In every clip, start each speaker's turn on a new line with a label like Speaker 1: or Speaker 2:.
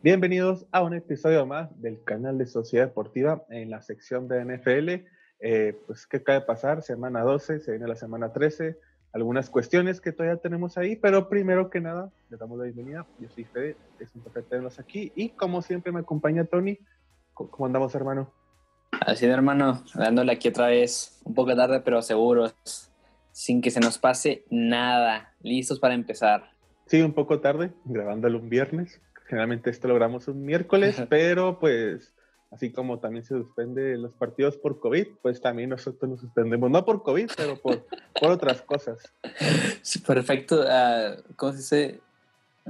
Speaker 1: Bienvenidos a un episodio más del canal de Sociedad Deportiva en la sección de NFL. Eh, pues, ¿qué acaba de pasar? Semana 12, se viene la semana 13. Algunas cuestiones que todavía tenemos ahí, pero primero que nada, le damos la bienvenida. Yo soy Fede, es un placer tenerlos aquí. Y como siempre, me acompaña Tony. ¿Cómo andamos, hermano?
Speaker 2: Así de hermano, dándole aquí otra vez, un poco tarde, pero seguros, sin que se nos pase nada. Listos para empezar.
Speaker 1: Sí, un poco tarde, grabándolo un viernes, Generalmente esto logramos un miércoles, pero pues así como también se suspende los partidos por COVID, pues también nosotros nos suspendemos, no por COVID, pero por, por otras cosas.
Speaker 2: Sí, perfecto. Uh, ¿Cómo se dice?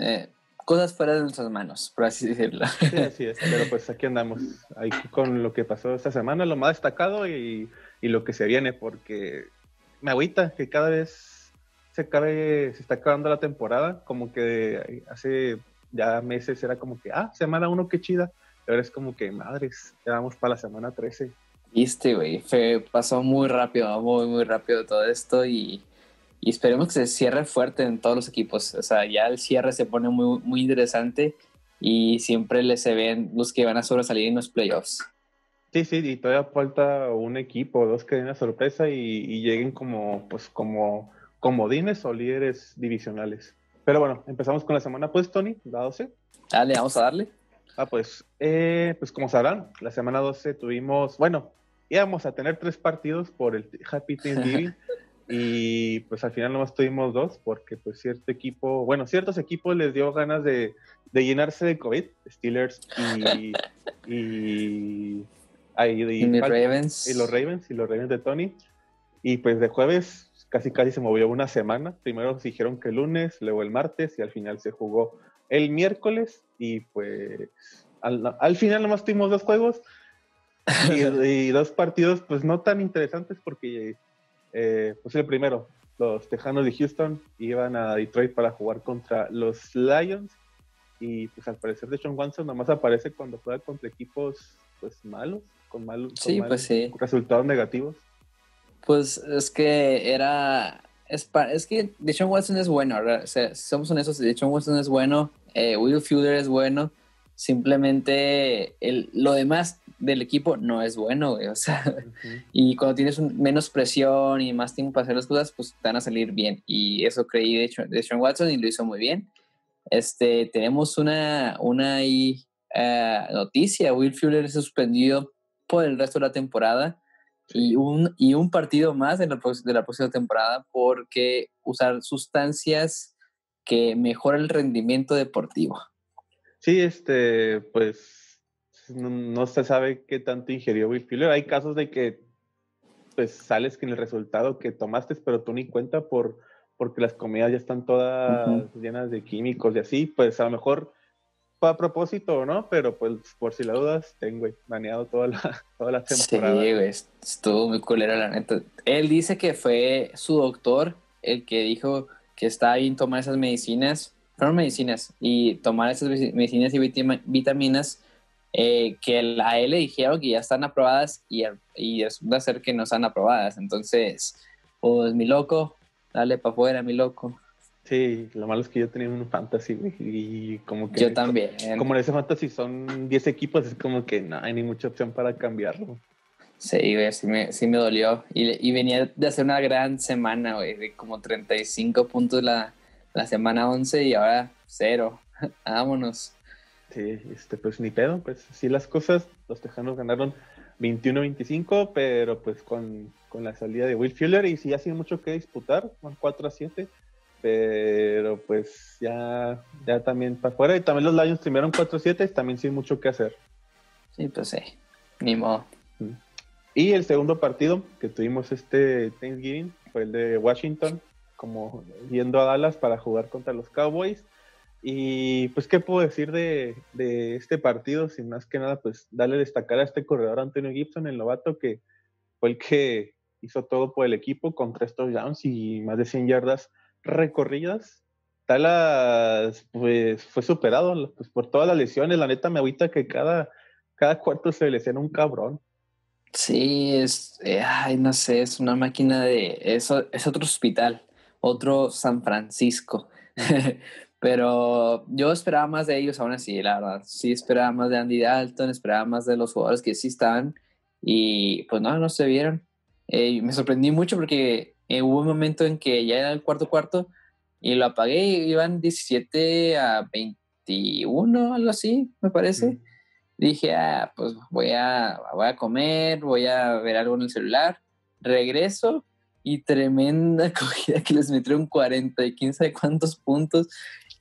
Speaker 2: Eh, cosas fuera de nuestras manos, por así decirlo.
Speaker 1: Sí, así es, pero pues aquí andamos, ahí con lo que pasó esta semana, lo más destacado y, y lo que se viene, porque me agüita que cada vez se, acabe, se está acabando la temporada, como que hace ya meses era como que, ah, semana 1, qué chida. Ahora es como que, madres, ya vamos para la semana 13.
Speaker 2: Viste, güey, pasó muy rápido, muy, muy rápido todo esto y, y, esperemos que se cierre fuerte en todos los equipos. O sea, ya el cierre se pone muy, muy interesante y siempre les se ven los que van a sobresalir en los playoffs.
Speaker 1: Sí, sí, y todavía falta un equipo, dos que den la sorpresa y, y, lleguen como, pues, como comodines o líderes divisionales. Pero bueno, empezamos con la semana, pues, Tony, la 12.
Speaker 2: Dale, vamos a darle.
Speaker 1: Ah, pues, eh, pues como sabrán, la semana 12 tuvimos, bueno, íbamos a tener tres partidos por el Happy Thanksgiving y pues al final nomás tuvimos dos porque pues cierto equipo, bueno, ciertos equipos les dio ganas de, de llenarse de COVID, Steelers y, y,
Speaker 2: y, Ravens.
Speaker 1: y los Ravens y los Ravens de Tony. Y pues de jueves casi casi se movió una semana. Primero se dijeron que el lunes, luego el martes y al final se jugó el miércoles y pues al, final nomás tuvimos dos juegos y, dos partidos pues no tan interesantes porque eh, pues el primero, los Tejanos de Houston iban a Detroit para jugar contra los Lions y pues al parecer de Sean Watson nomás aparece cuando juega contra equipos pues malos, con malos,
Speaker 2: pues
Speaker 1: resultados negativos.
Speaker 2: Pues es que era. Es, es que Deshaun Watson es bueno, o sea, somos honestos, Deshaun Watson es bueno, eh, Will Fuller es bueno, simplemente el, lo demás del equipo no es bueno, o sea, y cuando tienes menos presión y más tiempo para hacer las cosas, pues te van a salir bien, y eso creí de, de Sean Watson y lo hizo muy bien. Este, tenemos una, una uh, noticia, Will Fuller es suspendido por el resto de la temporada, y un, y un partido más de la, de la próxima temporada porque usar sustancias que mejoran el rendimiento deportivo.
Speaker 1: Sí, este, pues no, se sabe qué tanto ingirió Will Fuller. Hay casos de que pues sales con el resultado que tomaste, pero tú ni cuenta por porque las comidas ya están todas llenas de químicos y así, pues a lo mejor a propósito, ¿no? Pero pues por si la dudas, tengo baneado toda la, toda la temporada.
Speaker 2: Sí, güey, estuvo muy culera la neta. Él dice que fue su doctor el que dijo que está bien tomar esas medicinas, fueron medicinas, y tomar esas medicinas y vitaminas eh, que a él le dijeron que ya están aprobadas y, y resulta ser que no están aprobadas. Entonces, pues mi loco, dale para afuera, mi loco.
Speaker 1: Sí, lo malo es que yo tenía un fantasy, y como que...
Speaker 2: Yo también.
Speaker 1: Como en ese fantasy son 10 equipos, es como que no hay ni mucha opción para cambiarlo.
Speaker 2: Sí, güey, sí me, sí me dolió. Y, y, venía de hacer una gran semana, güey, de como 35 puntos la, la semana 11 y ahora cero. Vámonos.
Speaker 1: Sí, este, pues ni pedo, pues sí las cosas, los Tejanos ganaron 21-25, pero pues con, con, la salida de Will Fuller y sí ha sido mucho que disputar, van 4 a 7 pero pues ya, ya también para afuera. Y también los Lions primero 4-7, también sin mucho que hacer.
Speaker 2: Sí, pues sí, ni modo.
Speaker 1: Y el segundo partido que tuvimos este Thanksgiving fue el de Washington, como yendo a Dallas para jugar contra los Cowboys. Y pues, ¿qué puedo decir de, de este partido? Sin más que nada, pues darle destacar a este corredor Antonio Gibson, el novato, que fue el que hizo todo por el equipo con tres touchdowns y más de 100 yardas recorridas, Talas pues fue superado pues, por todas las lesiones. La neta me agüita que cada, cada cuarto se lesiona un cabrón.
Speaker 2: Sí, es, eh, ay, no sé, es una máquina de, eso es otro hospital, otro San Francisco. Pero yo esperaba más de ellos aún así, la verdad. Sí esperaba más de Andy Dalton, esperaba más de los jugadores que sí estaban y pues no, no se vieron. Eh, me sorprendí mucho porque eh, hubo un momento en que ya era el cuarto cuarto y lo apagué y iban 17 a 21, algo así, me parece. Dije, ah, pues voy a, voy a comer, voy a ver algo en el celular. Regreso y tremenda cogida que les metieron 40 y quién sabe cuántos puntos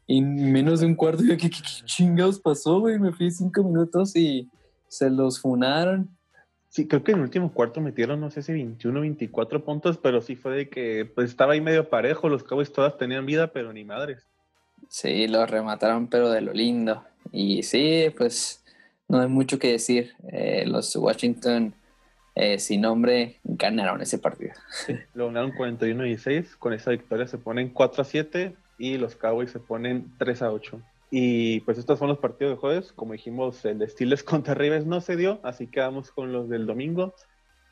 Speaker 2: en menos de un cuarto. Yo, ¿qué, qué, chingados pasó, güey? Me fui cinco minutos y se los funaron.
Speaker 1: Sí, creo que en el último cuarto metieron, no sé si 21, 24 puntos, pero sí fue de que pues estaba ahí medio parejo, los Cowboys todas tenían vida, pero ni madres.
Speaker 2: Sí, los remataron, pero de lo lindo. Y sí, pues no hay mucho que decir. Eh, los Washington eh, sin nombre ganaron ese partido.
Speaker 1: lo ganaron 41 16. Con esa victoria se ponen 4 a 7 y los Cowboys se ponen 3 a 8. Y pues estos son los partidos de jueves. Como dijimos, el de Steelers contra Rivers no se dio, así que vamos con los del domingo.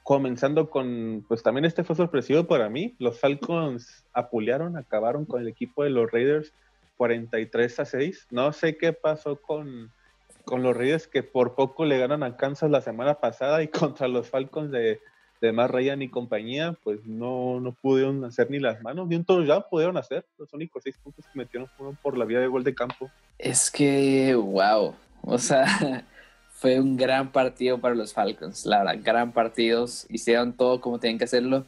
Speaker 1: Comenzando con, pues también este fue sorpresivo para mí. Los Falcons apulearon, acabaron con el equipo de los Raiders 43 a 6. No sé qué pasó con, con los Raiders que por poco le ganan a Kansas la semana pasada y contra los Falcons de, de Matt Ryan y compañía, pues no, no pudieron hacer ni las manos, ni un touchdown pudieron hacer. Los únicos seis puntos que metieron fueron por la vía de gol de campo.
Speaker 2: Es que, wow, o sea, fue un gran partido para los Falcons, la verdad, gran partidos, hicieron todo como tenían que hacerlo.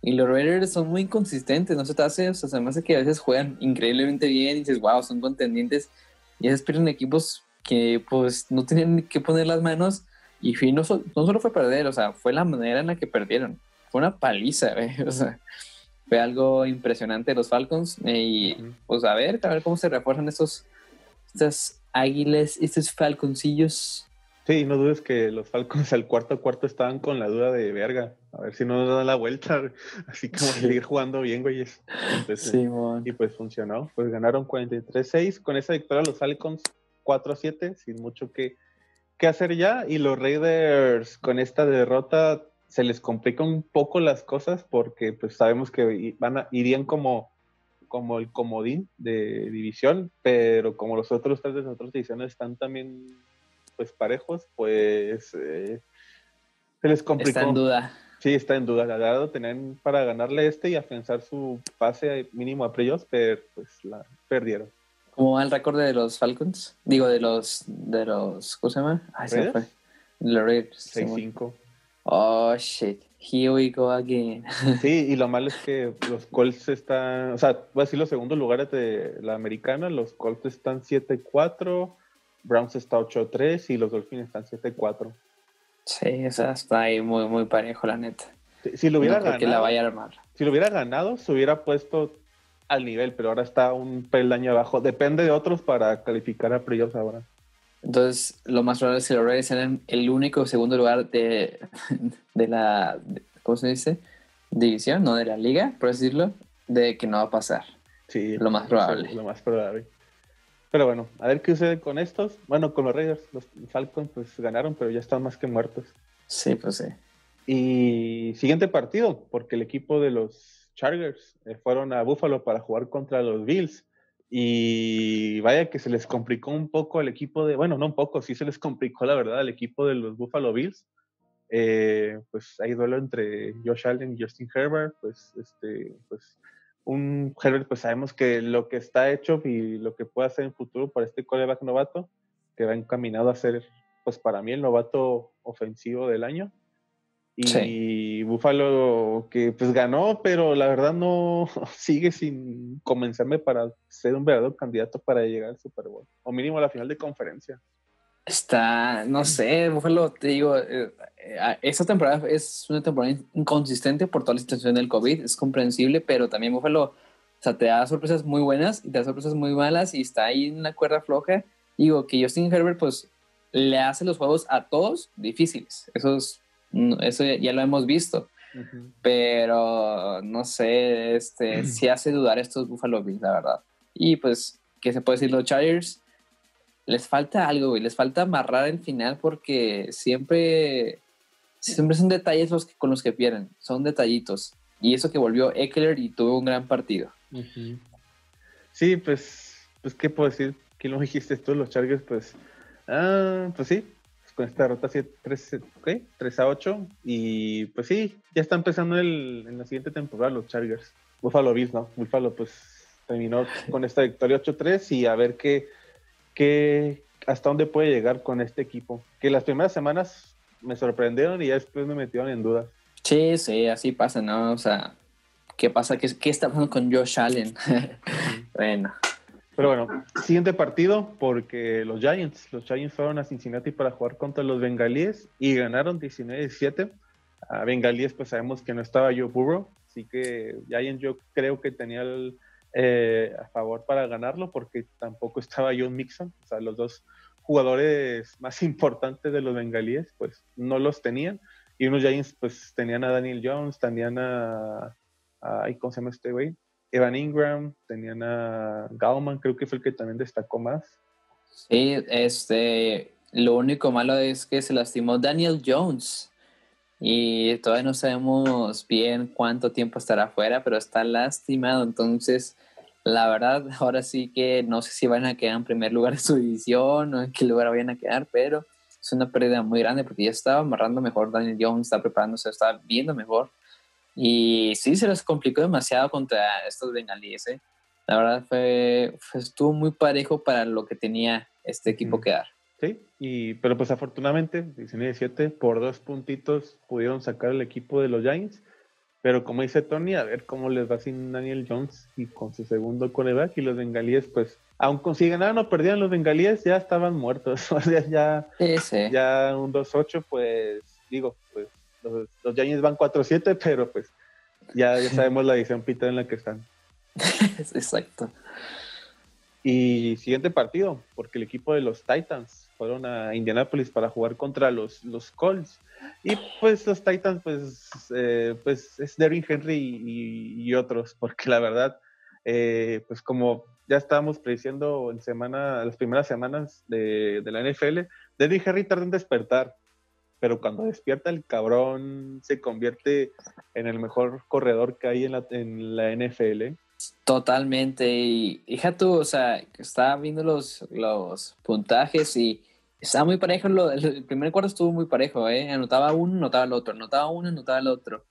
Speaker 2: Y los Raiders son muy inconsistentes, no se te hace, o sea, se me hace que a veces juegan increíblemente bien y dices, wow, son contendientes. Y a veces pierden equipos que pues no tenían que poner las manos y no, no solo fue perder, o sea, fue la manera en la que perdieron. Fue una paliza, o sea, fue algo impresionante los Falcons y pues a ver, a ver cómo se refuerzan estos, estas águilas, estos falconcillos.
Speaker 1: Sí, no dudes que los Falcons al cuarto cuarto estaban con la duda de verga. A ver si no nos dan la vuelta. Así como seguir jugando bien, güeyes. sí, y pues funcionó. Pues ganaron 43-6. Con esa victoria los Falcons 4-7, sin mucho que, hacer ya. Y los Raiders con esta derrota se les complica un poco las cosas porque pues sabemos que van irían como, como el comodín de división, pero como los otros tres de las otras divisiones están también pues parejos, pues eh, se les complicó.
Speaker 2: Está en duda.
Speaker 1: Sí, está en duda. La verdad, tenían para ganarle este y afianzar su pase mínimo a playoffs, pero pues la perdieron.
Speaker 2: ¿Cómo va el récord de los Falcons? Digo, de los, de los, ¿cómo se llama? Ah, se fue. Los
Speaker 1: Raiders. 6-5.
Speaker 2: Oh, shit. Here we go again.
Speaker 1: Sí, y lo malo es que los Colts están, o sea, voy a decir los segundos lugares de la americana, los Colts están 7-4, Browns está 8-3 y los Dolphins están 7-4.
Speaker 2: Sí, o sea, está ahí muy, muy parejo, la neta.
Speaker 1: Si, lo hubiera ganado,
Speaker 2: que la vaya a armar.
Speaker 1: Si lo hubiera ganado, se hubiera puesto al nivel, pero ahora está un peldaño abajo. Depende de otros para calificar a playoffs ahora.
Speaker 2: Entonces, lo más probable es que los Raiders sean el único segundo lugar de, de la, ¿cómo se dice? División, no de la liga, por decirlo, de que no va a pasar.
Speaker 1: Sí.
Speaker 2: Lo más probable.
Speaker 1: Lo más probable. Pero bueno, a ver qué sucede con estos. Bueno, con los Raiders, los Falcons pues ganaron, pero ya están más que muertos.
Speaker 2: Sí, pues sí.
Speaker 1: Y siguiente partido, porque el equipo de los Chargers eh, fueron a Buffalo para jugar contra los Bills. Y vaya que se les complicó un poco al equipo de, bueno, no un poco, sí se les complicó la verdad al equipo de los Buffalo Bills. Eh, pues hay duelo entre Josh Allen y Justin Herbert, pues este, pues un Herbert, pues sabemos que lo que está hecho y lo que puede hacer en futuro para este coreback novato, que va encaminado a ser, pues para mí el novato ofensivo del año. Y Buffalo que pues ganó, pero la verdad no sigue sin convencerme para ser un verdadero candidato para llegar al Super Bowl, o mínimo a la final de conferencia.
Speaker 2: Está, no sé, Buffalo, te digo, eh, esta temporada es una temporada inconsistente por toda la situación del COVID, es comprensible, pero también Buffalo, o sea, te da sorpresas muy buenas y te da sorpresas muy malas y está ahí en la cuerda floja. Digo que Justin Herbert, pues, le hace los juegos a todos difíciles. Eso es eso ya, lo hemos visto. Pero no sé, este, si hace dudar estos Buffalo Bills, la verdad. Y pues, ¿qué se puede decir los Chargers? Les falta algo, güey. Les falta amarrar el final porque siempre, siempre son detalles los que, con los que pierden. Son detallitos. Y eso que volvió Eckler y tuvo un gran partido.
Speaker 1: Sí, pues, pues, ¿qué puedo decir? ¿Quién lo dijiste tú? Los Chargers, pues, ah, pues sí, con esta 3, 3 a 8. Y pues sí, ya está empezando el, en la siguiente temporada los Chargers. Buffalo Bills, ¿no? Buffalo, pues terminó con esta victoria 8-3 y a ver qué, qué, hasta dónde puede llegar con este equipo. Que las primeras semanas me sorprendieron y ya después me metieron en dudas.
Speaker 2: Sí, sí, así pasa, ¿no? O sea, ¿qué pasa? ¿Qué, qué está pasando con Josh Allen? bueno.
Speaker 1: Pero bueno, siguiente partido, porque los Giants, los Giants fueron a Cincinnati para jugar contra los Bengalíes y ganaron 19-17. A Bengalíes, pues sabemos que no estaba Joe Burrow, así que Giants yo creo que tenía el, eh, a favor para ganarlo porque tampoco estaba John Mixon, o sea, los dos jugadores más importantes de los bengalíes, pues no los tenían. Y unos Giants, pues tenían a Daniel Jones, tenían a, ¿cómo se llama este güey? Evan Ingram, tenían a Gauman, creo que fue el que también destacó más.
Speaker 2: Sí, este, lo único malo es que se lastimó Daniel Jones y todavía no sabemos bien cuánto tiempo estará fuera, pero está lastimado. Entonces, la verdad, ahora sí que no sé si van a quedar en primer lugar de su división o en qué lugar vayan a quedar, pero es una pérdida muy grande porque ya estaba amarrando mejor. Daniel Jones está preparándose, está viendo mejor. Y sí, se les complicó demasiado contra estos bengalíes. ¿eh? La verdad, fue, estuvo muy parejo para lo que tenía este equipo que dar.
Speaker 1: Sí, y, pero pues afortunadamente, 19-7, por dos puntitos pudieron sacar el equipo de los Giants. Pero como dice Tony, a ver cómo les va sin Daniel Jones y con su segundo coreback. Y los bengalíes, pues, aunque si ganaban o perdían los bengalíes, ya estaban muertos. O sea, ya, ya un 2-8, pues, digo, pues, los, los Giants van 4-7, pero pues, ya, ya sabemos la edición pita en la que están.
Speaker 2: Exacto.
Speaker 1: Y siguiente partido, porque el equipo de los Titans fueron a Indianapolis para jugar contra los, los Colts. Y pues los Titans, pues, eh, pues es Derrick Henry y, otros, porque la verdad, eh, pues como ya estábamos prediciendo en semana, las primeras semanas de, de la NFL, Derrick Henry tarda en despertar, pero cuando despierta el cabrón se convierte en el mejor corredor que hay en la, en la NFL.
Speaker 2: Totalmente. Y hija tú, o sea, estaba viendo los, los puntajes y estaba muy parejo. el primer cuarto estuvo muy parejo, ¿eh? Anotaba uno, anotaba el otro, anotaba uno, anotaba el otro.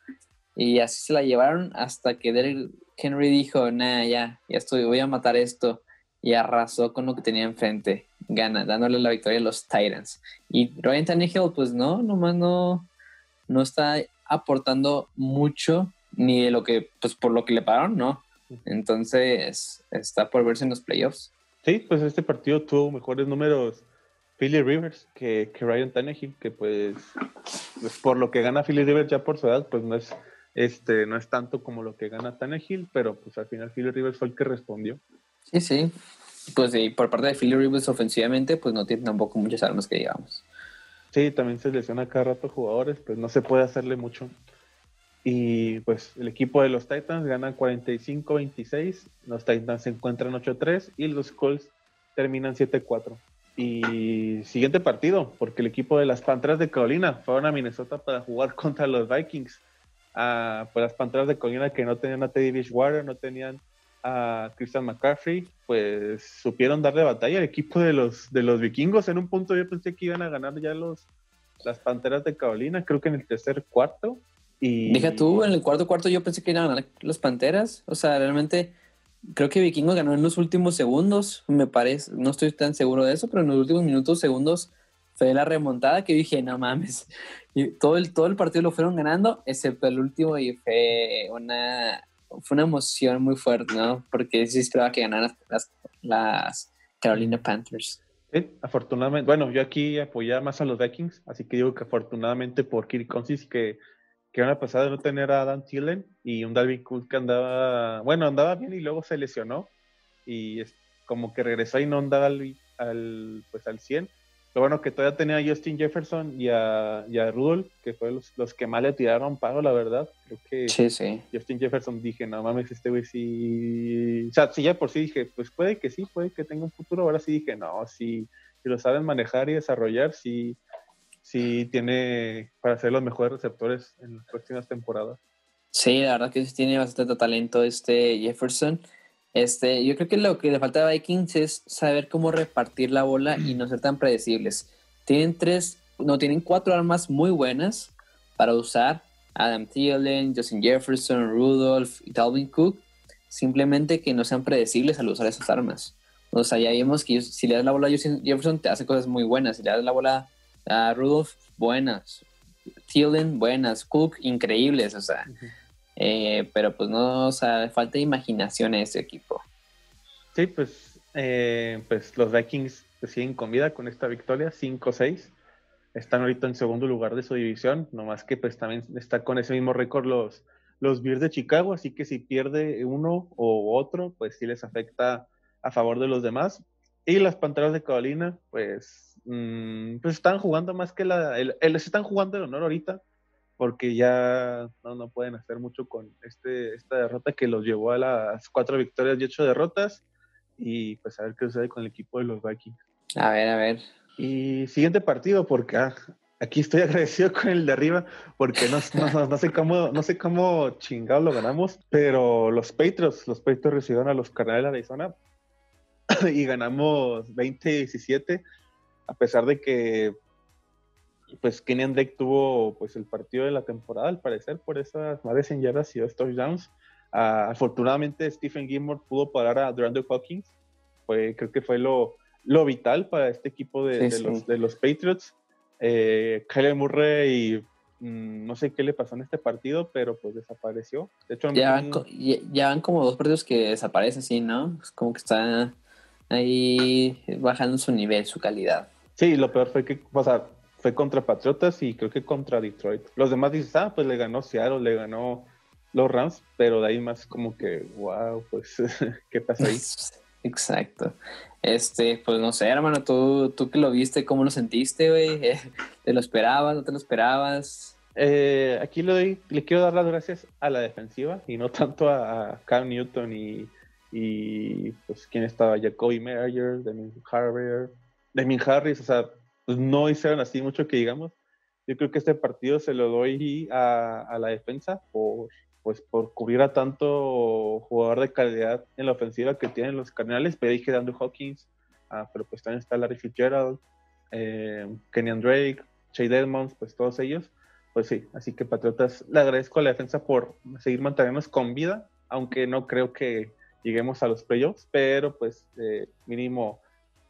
Speaker 2: Y así se la llevaron hasta que Derek Henry dijo, nada, ya, ya estoy, voy a matar esto. Y arrasó con lo que tenía enfrente. Gana, dándole la victoria a los Titans. Y Ryan Tannehill, pues no, nomás no, no está aportando mucho, ni de lo que, pues por lo que le pagaron, no. Entonces, está por verse en los playoffs.
Speaker 1: Sí, pues este partido tuvo mejores números Philly Rivers que, que Ryan Tannehill, que pues, pues, por lo que gana Philly Rivers ya por su edad, pues no es, este, no es tanto como lo que gana Tannehill, pero pues al final Philly Rivers fue el que respondió.
Speaker 2: Sí, sí. Pues y por parte de Philly Rivers ofensivamente, pues no tiene tampoco muchas armas que digamos.
Speaker 1: Sí, también se lesiona cada rato jugadores, pues no se puede hacerle mucho. Y pues el equipo de los Titans gana 45-26, los Titans se encuentran 8-3 y los Colts terminan 7-4. Y siguiente partido, porque el equipo de las Panteras de Carolina fueron a Minnesota para jugar contra los Vikings. Ah, pues las Panteras de Carolina que no tenían a Teddy Bridgewater, no tenían a Christian McCaffrey, pues supieron darle batalla al equipo de los, de los vikingos. En un punto yo pensé que iban a ganar ya los, las Panteras de Carolina, creo que en el tercer cuarto, y...
Speaker 2: Deja tú, en el cuarto cuarto yo pensé que iban a ganar los Panteras. O sea, realmente creo que Vikingo ganó en los últimos segundos, me parece. No estoy tan seguro de eso, pero en los últimos minutos, segundos, fue la remontada que dije, no mames. Y todo el, todo el partido lo fueron ganando, excepto el último, y fue una, fue una emoción muy fuerte, ¿no? Porque sí esperaba que ganaran las, las Carolina Panthers.
Speaker 1: Sí, afortunadamente, bueno, yo aquí apoyaba más a los Vikings, así que digo que afortunadamente por Kirk Cousins que que van a pasar de no tener a Dan Thielen y un Dalvin Cook que andaba, bueno, andaba bien y luego se lesionó y es como que regresó y no andaba al, pues al 100. Lo bueno que todavía tenía a Justin Jefferson y a, y a Rudolph, que fueron los, que más le tiraron pago, la verdad. Creo que
Speaker 2: sí, sí.
Speaker 1: Justin Jefferson dije, no mames, este güey sí. O sea, sí, ya por sí dije, pues puede que sí, puede que tenga un futuro. Ahora sí dije, no, si, si lo saben manejar y desarrollar, sí, sí tiene para ser los mejores receptores en las próximas temporadas.
Speaker 2: Sí, la verdad que sí tiene bastante talento este Jefferson. Este, yo creo que lo que le falta a Vikings es saber cómo repartir la bola y no ser tan predecibles. Tienen tres, no, tienen cuatro armas muy buenas para usar. Adam Thielen, Justin Jefferson, Rudolph y Dalvin Cook. Simplemente que no sean predecibles al usar esas armas. O sea, ya vimos que si le das la bola a Justin Jefferson te hace cosas muy buenas. Si le das la bola a Rudolph, buenas. Thielen, buenas. Cook, increíbles. O sea, eh, pero pues no, o sea, falta imaginación en ese equipo.
Speaker 1: Sí, pues, eh, pues los Vikings siguen con vida con esta victoria, 5-6. Están ahorita en segundo lugar de su división, nomás que pues también está con ese mismo récord los, los Bears de Chicago, así que si pierde uno o otro, pues sí les afecta a favor de los demás. Y las Panteras de Carolina, pues, mm, pues están jugando más que la... El, están jugando el honor ahorita, porque ya no, pueden hacer mucho con este, esta derrota que los llevó a las cuatro victorias y ocho derrotas. Y pues a ver qué sucede con el equipo de los Vikings.
Speaker 2: A ver, a ver.
Speaker 1: Y siguiente partido, porque ah, aquí estoy agradecido con el de arriba, porque no, no, sé cómo, no sé cómo chingado lo ganamos, pero los Patriots, los Patriots recibieron a los Cardenales de Arizona y ganamos 20-17, a pesar de que pues Kenyan Drake tuvo pues el partido de la temporada al parecer por esas más de 100 yardas y dos touchdowns. Uh, afortunadamente Stephen Gilmore pudo parar a Durando Hawkins. Fue, creo que fue lo, lo vital para este equipo de, Los, de los, Patriots. Eh, Kyler Murray mm, no sé qué le pasó en este partido, pero pues desapareció. De hecho,
Speaker 2: ya, van, ya, van como dos partidos que desaparecen, sí, ¿no? Es como que está ahí bajando su nivel, su calidad.
Speaker 1: Sí, lo peor fue que, o sea, fue contra Patriotas y creo que contra Detroit. Los demás dices, ah, pues le ganó Seattle, le ganó los Rams, pero de ahí más como que, wow, pues, ¿qué pasa ahí?
Speaker 2: Exacto. Este, pues no sé, hermano, tú, tú que lo viste, ¿cómo lo sentiste, güey? ¿Te lo esperabas, no te lo esperabas?
Speaker 1: Eh, aquí le, doy, le quiero dar las gracias a la defensiva y no tanto a, Cam Newton y, y pues quién estaba, Jacoby Meyer, Demin Harrier, Demin Harris, o sea, pues no hicieron así mucho que digamos. Yo creo que este partido se lo doy a, la defensa por, pues, por cubrir a tanto jugador de calidad en la ofensiva que tienen los Cardinales. Pero dije Andrew Hawkins, ah, pero pues también está Larry Fitzgerald, eh, Kenyan Drake, Chase Edmonds, pues todos ellos. Pues sí, así que Patriotas, le agradezco a la defensa por seguir manteniéndonos con vida, aunque no creo que lleguemos a los playoffs, pero pues eh, mínimo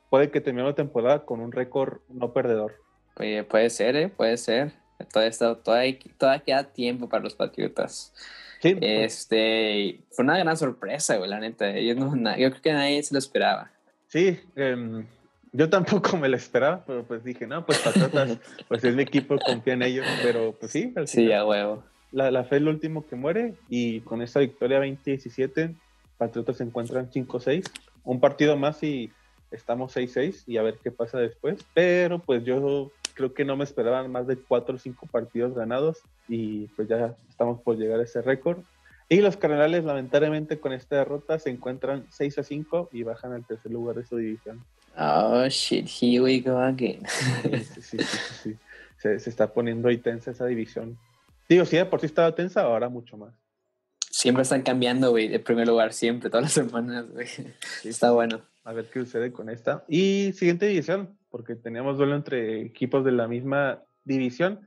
Speaker 1: puede que termine la temporada con un récord no perdedor.
Speaker 2: Oye, puede ser, ¿eh? Puede ser. Todavía, todavía, queda tiempo para los Patriotas. Sí, pues. este, fue una gran sorpresa, güey, la neta. Yo, no, yo creo que nadie se lo esperaba.
Speaker 1: Sí, em, yo tampoco me lo esperaba, pero pues dije, no, pues Patriotas, pues es mi equipo, confía en ellos, pero pues sí.
Speaker 2: sí, a huevo.
Speaker 1: La, la, fe es el último que muere y con esta victoria 20-17, Patriotas se encuentran 5-6. Un partido más y estamos 6-6 y a ver qué pasa después. Pero pues yo creo que no me esperaban más de 4 o 5 partidos ganados y pues ya estamos por llegar a ese récord. Y los Cardenales lamentablemente con esta derrota se encuentran 6 a 5 y bajan al tercer lugar de su división.
Speaker 2: Oh shit, here we go again.
Speaker 1: sí, sí, sí, sí, Se, se, está poniendo ahí tensa esa división. Digo, si de por sí estaba tensa, ahora mucho más.
Speaker 2: Siempre están cambiando, güey, de primer lugar, siempre, todas las semanas, güey. Está bueno
Speaker 1: a ver qué sucede con esta. Y siguiente división, porque teníamos duelo entre equipos de la misma división.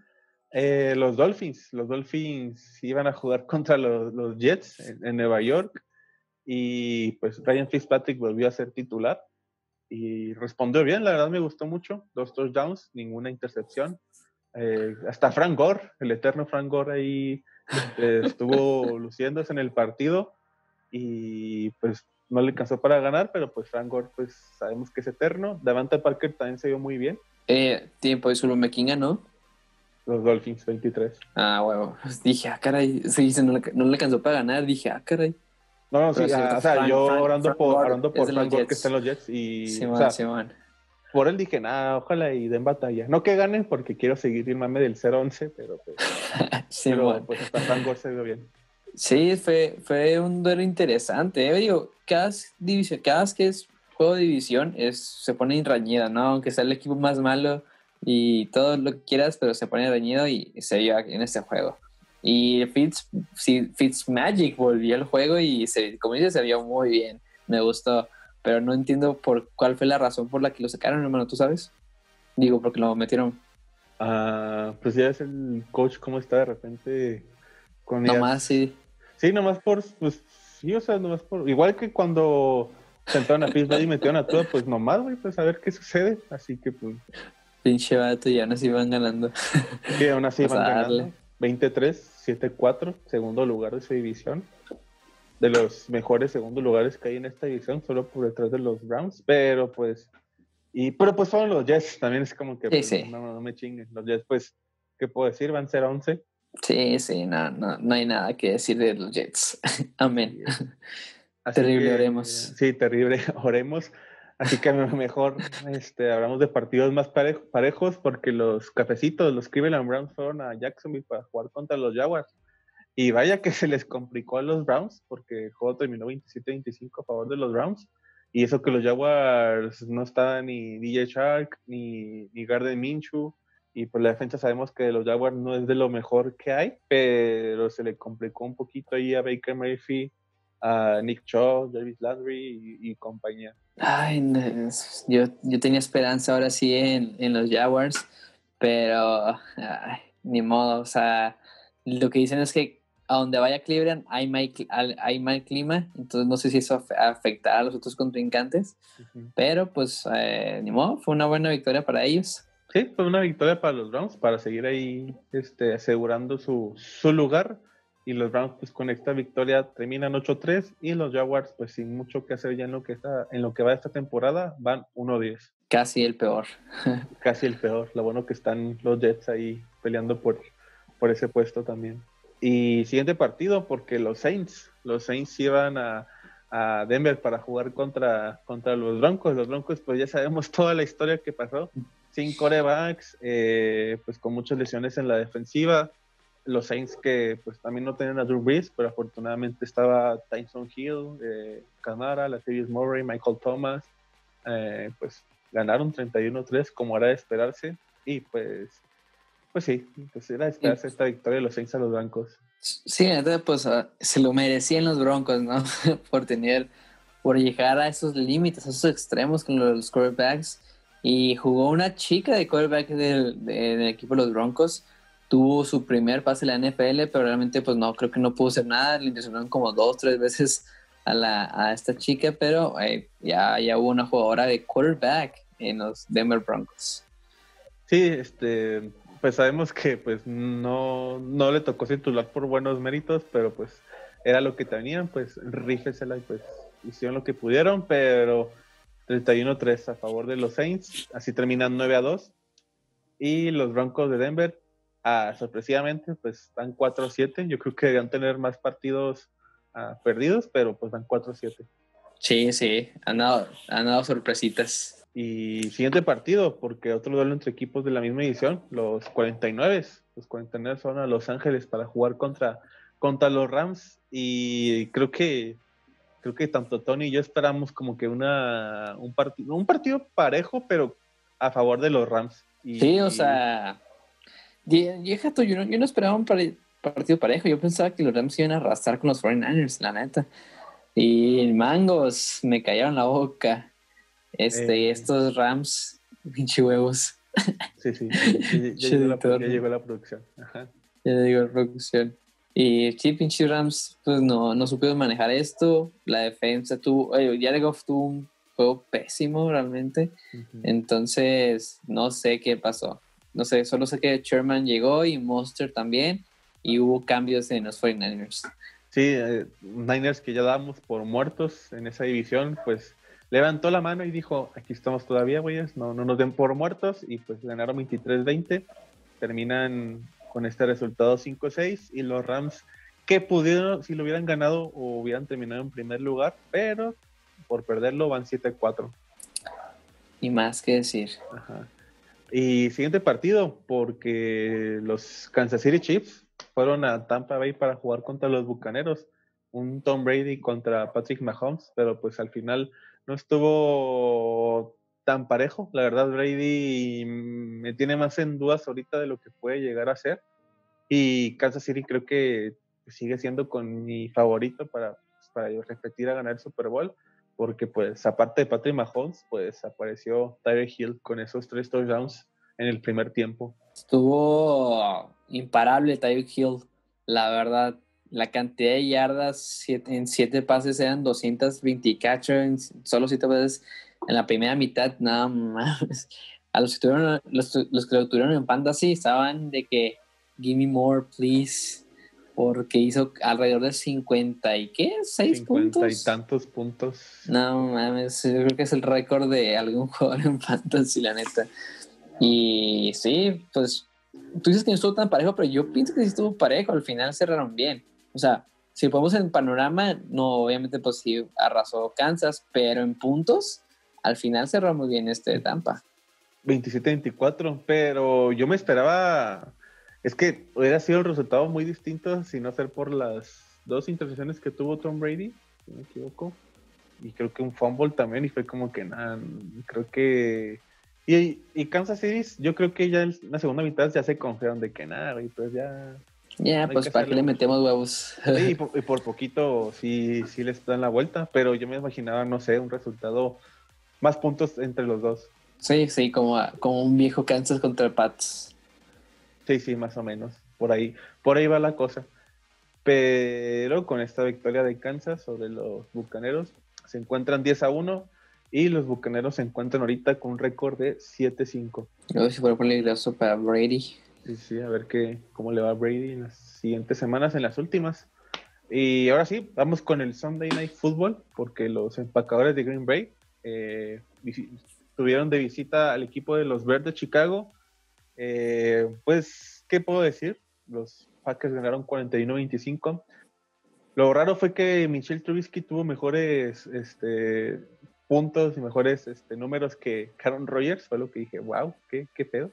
Speaker 1: Eh, los Dolphins, los Dolphins iban a jugar contra los, Jets en, Nueva York y pues Ryan Fitzpatrick volvió a ser titular y respondió bien, la verdad me gustó mucho, dos touchdowns, ninguna intercepción. Eh, hasta Frank Gore, el eterno Frank Gore ahí este, estuvo luciéndose en el partido y pues no le alcanzó para ganar, pero pues Frank Gore, pues sabemos que es eterno. Davante Parker también se vio muy bien.
Speaker 2: Eh, tiempo de ¿quién ganó?
Speaker 1: Los Dolphins, 23.
Speaker 2: Ah, huevo. Pues dije, ah, caray. Se dice, no le, no le alcanzó para ganar. Dije, ah, caray.
Speaker 1: No, no, sí, ah, o sea, yo orando por, orando por Frank Gore que está en los Jets y.
Speaker 2: Sí, o sea, sí,
Speaker 1: por él dije, nada, ojalá y den batalla. No que ganen porque quiero seguir el mame del 0-11, pero pues. sí, pero, pues hasta Frank Gore se vio bien.
Speaker 2: Sí, fue, fue un duelo interesante. ¿eh? Digo, cada división, cada que es juego de división es, se pone enrañida, ¿no? Aunque sea el equipo más malo y todo lo que quieras, pero se pone reñido y se vio en este juego. Y Fitz, Fitz Magic volvió al juego y se, como dices, se vio muy bien. me gustó, pero no entiendo por cuál fue la razón por la que lo sacaron, hermano, ¿tú sabes? Digo, porque lo metieron.
Speaker 1: Ah, pues ya es el coach cómo está de repente con
Speaker 2: Nomás, sí.
Speaker 1: Sí, nomás por, pues, sí, o sea, nomás por, igual que cuando sentaron a Pittsburgh y metieron a todo, pues nomás, güey, pues a ver qué sucede, así que pues.
Speaker 2: Pinche vato, y aún así van ganando.
Speaker 1: Sí, aún así van ganando. 23, 7-4, segundo lugar de esa división. De los mejores segundos lugares que hay en esta división, solo por detrás de los Browns, pero pues. Y, pero pues fueron los Jets, también es como que pues, No, no, me chinguen. Los Jets, pues, ¿qué puedo decir? Van a ser 11.
Speaker 2: Sí, sí, no, no, no hay nada que decir de los Jets. Amén. terrible, oremos.
Speaker 1: Sí, terrible, oremos. Así que mejor este, hablamos de partidos más parejos porque los cafecitos, los Cleveland Browns fueron a Jacksonville para jugar contra los Jaguars. Y vaya que se les complicó a los Browns porque el juego terminó 27-25 a favor de los Browns. Y eso que los Jaguars no estaban ni DJ Shark ni, ni Garden Minshew. Y por pues la defensa sabemos que los Jaguars no es de lo mejor que hay, pero se le complicó un poquito ahí a Baker Mayfield a Nick Shaw, Jarvis Landry y, compañía.
Speaker 2: Ay, yo, yo tenía esperanza ahora sí en, en los Jaguars, pero ni modo, o sea, lo que dicen es que a donde vaya Cleveland hay mal, hay mal clima, entonces no sé si eso afectará a los otros contrincantes, pero pues eh, ni modo, fue una buena victoria para ellos.
Speaker 1: Sí, fue una victoria para los Browns para seguir ahí este, asegurando su, su lugar y los Browns pues con esta victoria terminan 8-3 y los Jaguars pues sin mucho que hacer ya en lo que está en lo que va esta temporada van 1-10.
Speaker 2: Casi el peor.
Speaker 1: Casi el peor. Lo bueno que están los Jets ahí peleando por, por ese puesto también. Y siguiente partido porque los Saints, los Saints iban a, a Denver para jugar contra, contra los Broncos. Los Broncos pues ya sabemos toda la historia que pasó. Sin corebacks, eh, pues con muchas lesiones en la defensiva los Saints que pues también no tenían a Drew Brees, pero afortunadamente estaba Tyson Hill, eh, Camara, Latavius Murray, Michael Thomas, eh, pues ganaron 31-3 como era de esperarse y pues pues sí, pues era de esperarse esta victoria de los Saints a los Broncos.
Speaker 2: Sí, entonces pues ah, se lo merecían los Broncos, ¿no? por tener, por llegar a esos límites, a esos extremos con los quarterbacks y jugó una chica de quarterback del, del equipo de los Broncos tuvo su primer pase en la NFL, pero realmente pues no, creo que no pudo hacer nada, le intencionaron como dos, tres veces a, la, a esta chica, pero eh, ya, ya hubo una jugadora de quarterback en los Denver Broncos.
Speaker 1: Sí, este, pues sabemos que pues no, no le tocó titular por buenos méritos, pero pues era lo que tenían, pues rífesela y pues hicieron lo que pudieron, pero 31-3 a favor de los Saints, así terminan 9 a 2. Y los Broncos de Denver ah, sorpresivamente, pues están 4-7. Yo creo que deberían tener más partidos ah, perdidos, pero pues van 4-7.
Speaker 2: Sí, sí, han dado, han dado sorpresitas.
Speaker 1: Y siguiente partido, porque otro duelo entre equipos de la misma edición, los 49. Los 49 son a Los Ángeles para jugar contra, contra los Rams. Y creo que creo que tanto Tony y yo esperamos como que una un partido un partido parejo, pero a favor de los Rams.
Speaker 2: sí, o sea, yo, no, yo no esperaba un partido parejo. Yo pensaba que los Rams iban a arrastrar con los 49ers, la neta. Y mangos, me cayeron la boca. Este, y eh. estos Rams, pinche huevos.
Speaker 1: Sí, sí, ya, llegó, la, producción.
Speaker 2: Ya llegó la producción. Y sí, pinche Rams, pues no, no supieron manejar esto. La defensa tuvo, Jared Goff tuvo un juego pésimo realmente. Entonces, no sé qué pasó. No sé, solo sé que Sherman llegó y Monster también, y hubo cambios en los 49ers.
Speaker 1: Sí, eh, Niners que ya damos por muertos en esa división, pues levantó la mano y dijo, aquí estamos todavía, güeyes, no, no nos den por muertos, y pues ganaron 23-20, terminan con este resultado 5-6, y los Rams que pudieron, si lo hubieran ganado, o hubieran terminado en primer lugar, pero por perderlo van 7-4.
Speaker 2: Y más que decir.
Speaker 1: Ajá. Y siguiente partido, porque los Kansas City Chiefs fueron a Tampa Bay para jugar contra los Bucaneros. Un Tom Brady contra Patrick Mahomes, pero pues al final no estuvo tan parejo. La verdad, Brady me tiene más en dudas ahorita de lo que puede llegar a ser. Y Kansas City creo que sigue siendo con mi favorito para, pues, para repetir a ganar el Super Bowl. porque pues aparte de Patrick Mahomes, pues apareció Tyre Hill con esos tres touchdowns en el primer tiempo.
Speaker 2: Estuvo imparable Tyreek Hill, la verdad. La cantidad de yardas en siete pases eran 220 catchers, solo siete veces en la primera mitad, nada más. A los que, tuvieron, los, los que lo tuvieron en fantasy estaban de que, give me more, please porque hizo alrededor de 50 y qué, 6 puntos.
Speaker 1: y tantos puntos.
Speaker 2: No mames, yo creo que es el récord de algún jugador en fantasy, la neta. Y sí, pues tú dices que no estuvo tan parejo, pero yo pienso que sí estuvo parejo, al final cerraron bien. O sea, si ponemos en panorama, no, obviamente pues sí arrasó Kansas, pero en puntos, al final cerró muy bien este Tampa.
Speaker 1: 27-24, pero yo me esperaba es que hubiera sido el resultado muy distinto si no ser por las dos intercepciones que tuvo Tom Brady, si no me equivoco. Y creo que un fumble también, y fue como que nada, creo que... Y, y Kansas City, yo creo que ya en la segunda mitad ya se confiaron de que nada, y pues ya...
Speaker 2: Ya, pues para que le metemos huevos.
Speaker 1: Sí, y por, poquito sí, sí les dan la vuelta, pero yo me imaginaba, no sé, un resultado, más puntos entre los dos.
Speaker 2: Sí, sí, como, como un viejo Kansas contra Pats.
Speaker 1: Sí, sí, más o menos. Por ahí, por ahí va la cosa. Pero con esta victoria de Kansas sobre los Bucaneros, se encuentran 10 a 1 y los Bucaneros se encuentran ahorita con un récord de 7-5.
Speaker 2: A ver si fuera peligroso para Brady.
Speaker 1: Sí, sí, a ver qué, cómo le va a Brady en las siguientes semanas, en las últimas. Y ahora sí, vamos con el Sunday Night Football, porque los empacadores de Green Bay eh, tuvieron de visita al equipo de los Verdes de Chicago eh, pues, ¿qué puedo decir? Los Packers ganaron 41-25. Lo raro fue que Michelle Trubisky tuvo mejores este, puntos y mejores este, números que Karen Rogers. Fue lo que dije, wow, qué, qué pedo.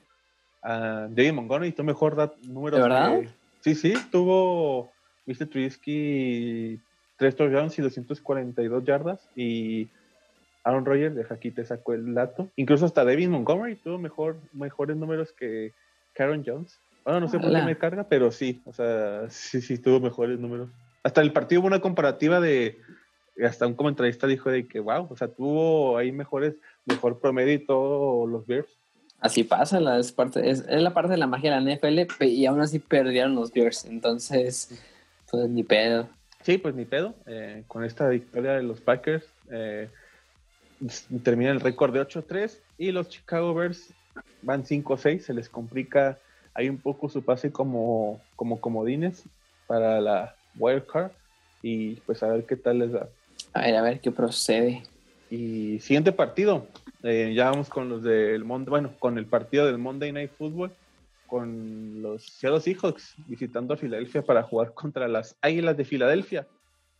Speaker 1: Uh, David Montgomery tuvo mejor números.
Speaker 2: ¿De verdad?
Speaker 1: sí, sí, tuvo Michelle Trubisky 3 touchdowns y 242 yardas. Y Aaron Rodgers, de aquí te sacó el dato. Incluso hasta David Montgomery tuvo mejor, mejores números que Karen Jones. Bueno, no sé por qué me carga, pero sí, o sea, sí, sí tuvo mejores números. Hasta el partido hubo una comparativa de, hasta un comentarista dijo de que, wow, o sea, tuvo ahí mejores, mejor promedio y todos los Bears.
Speaker 2: Así pasa, la, es, parte, es, la parte de la magia de la NFL y aún así perdieron los Bears, entonces, pues ni pedo.
Speaker 1: Sí, pues ni pedo. Eh, con esta victoria de los Packers, eh, termina el récord de 8-3 y los Chicago Bears van 5-6, se les complica ahí un poco su pase como, como comodines para la wildcard y pues a ver qué tal les da.
Speaker 2: A ver, a ver qué procede.
Speaker 1: Y siguiente partido, eh, ya vamos con los del Monday, bueno, con el partido del Monday Night Football, con los Seattle Seahawks visitando a Filadelfia para jugar contra las Águilas de Filadelfia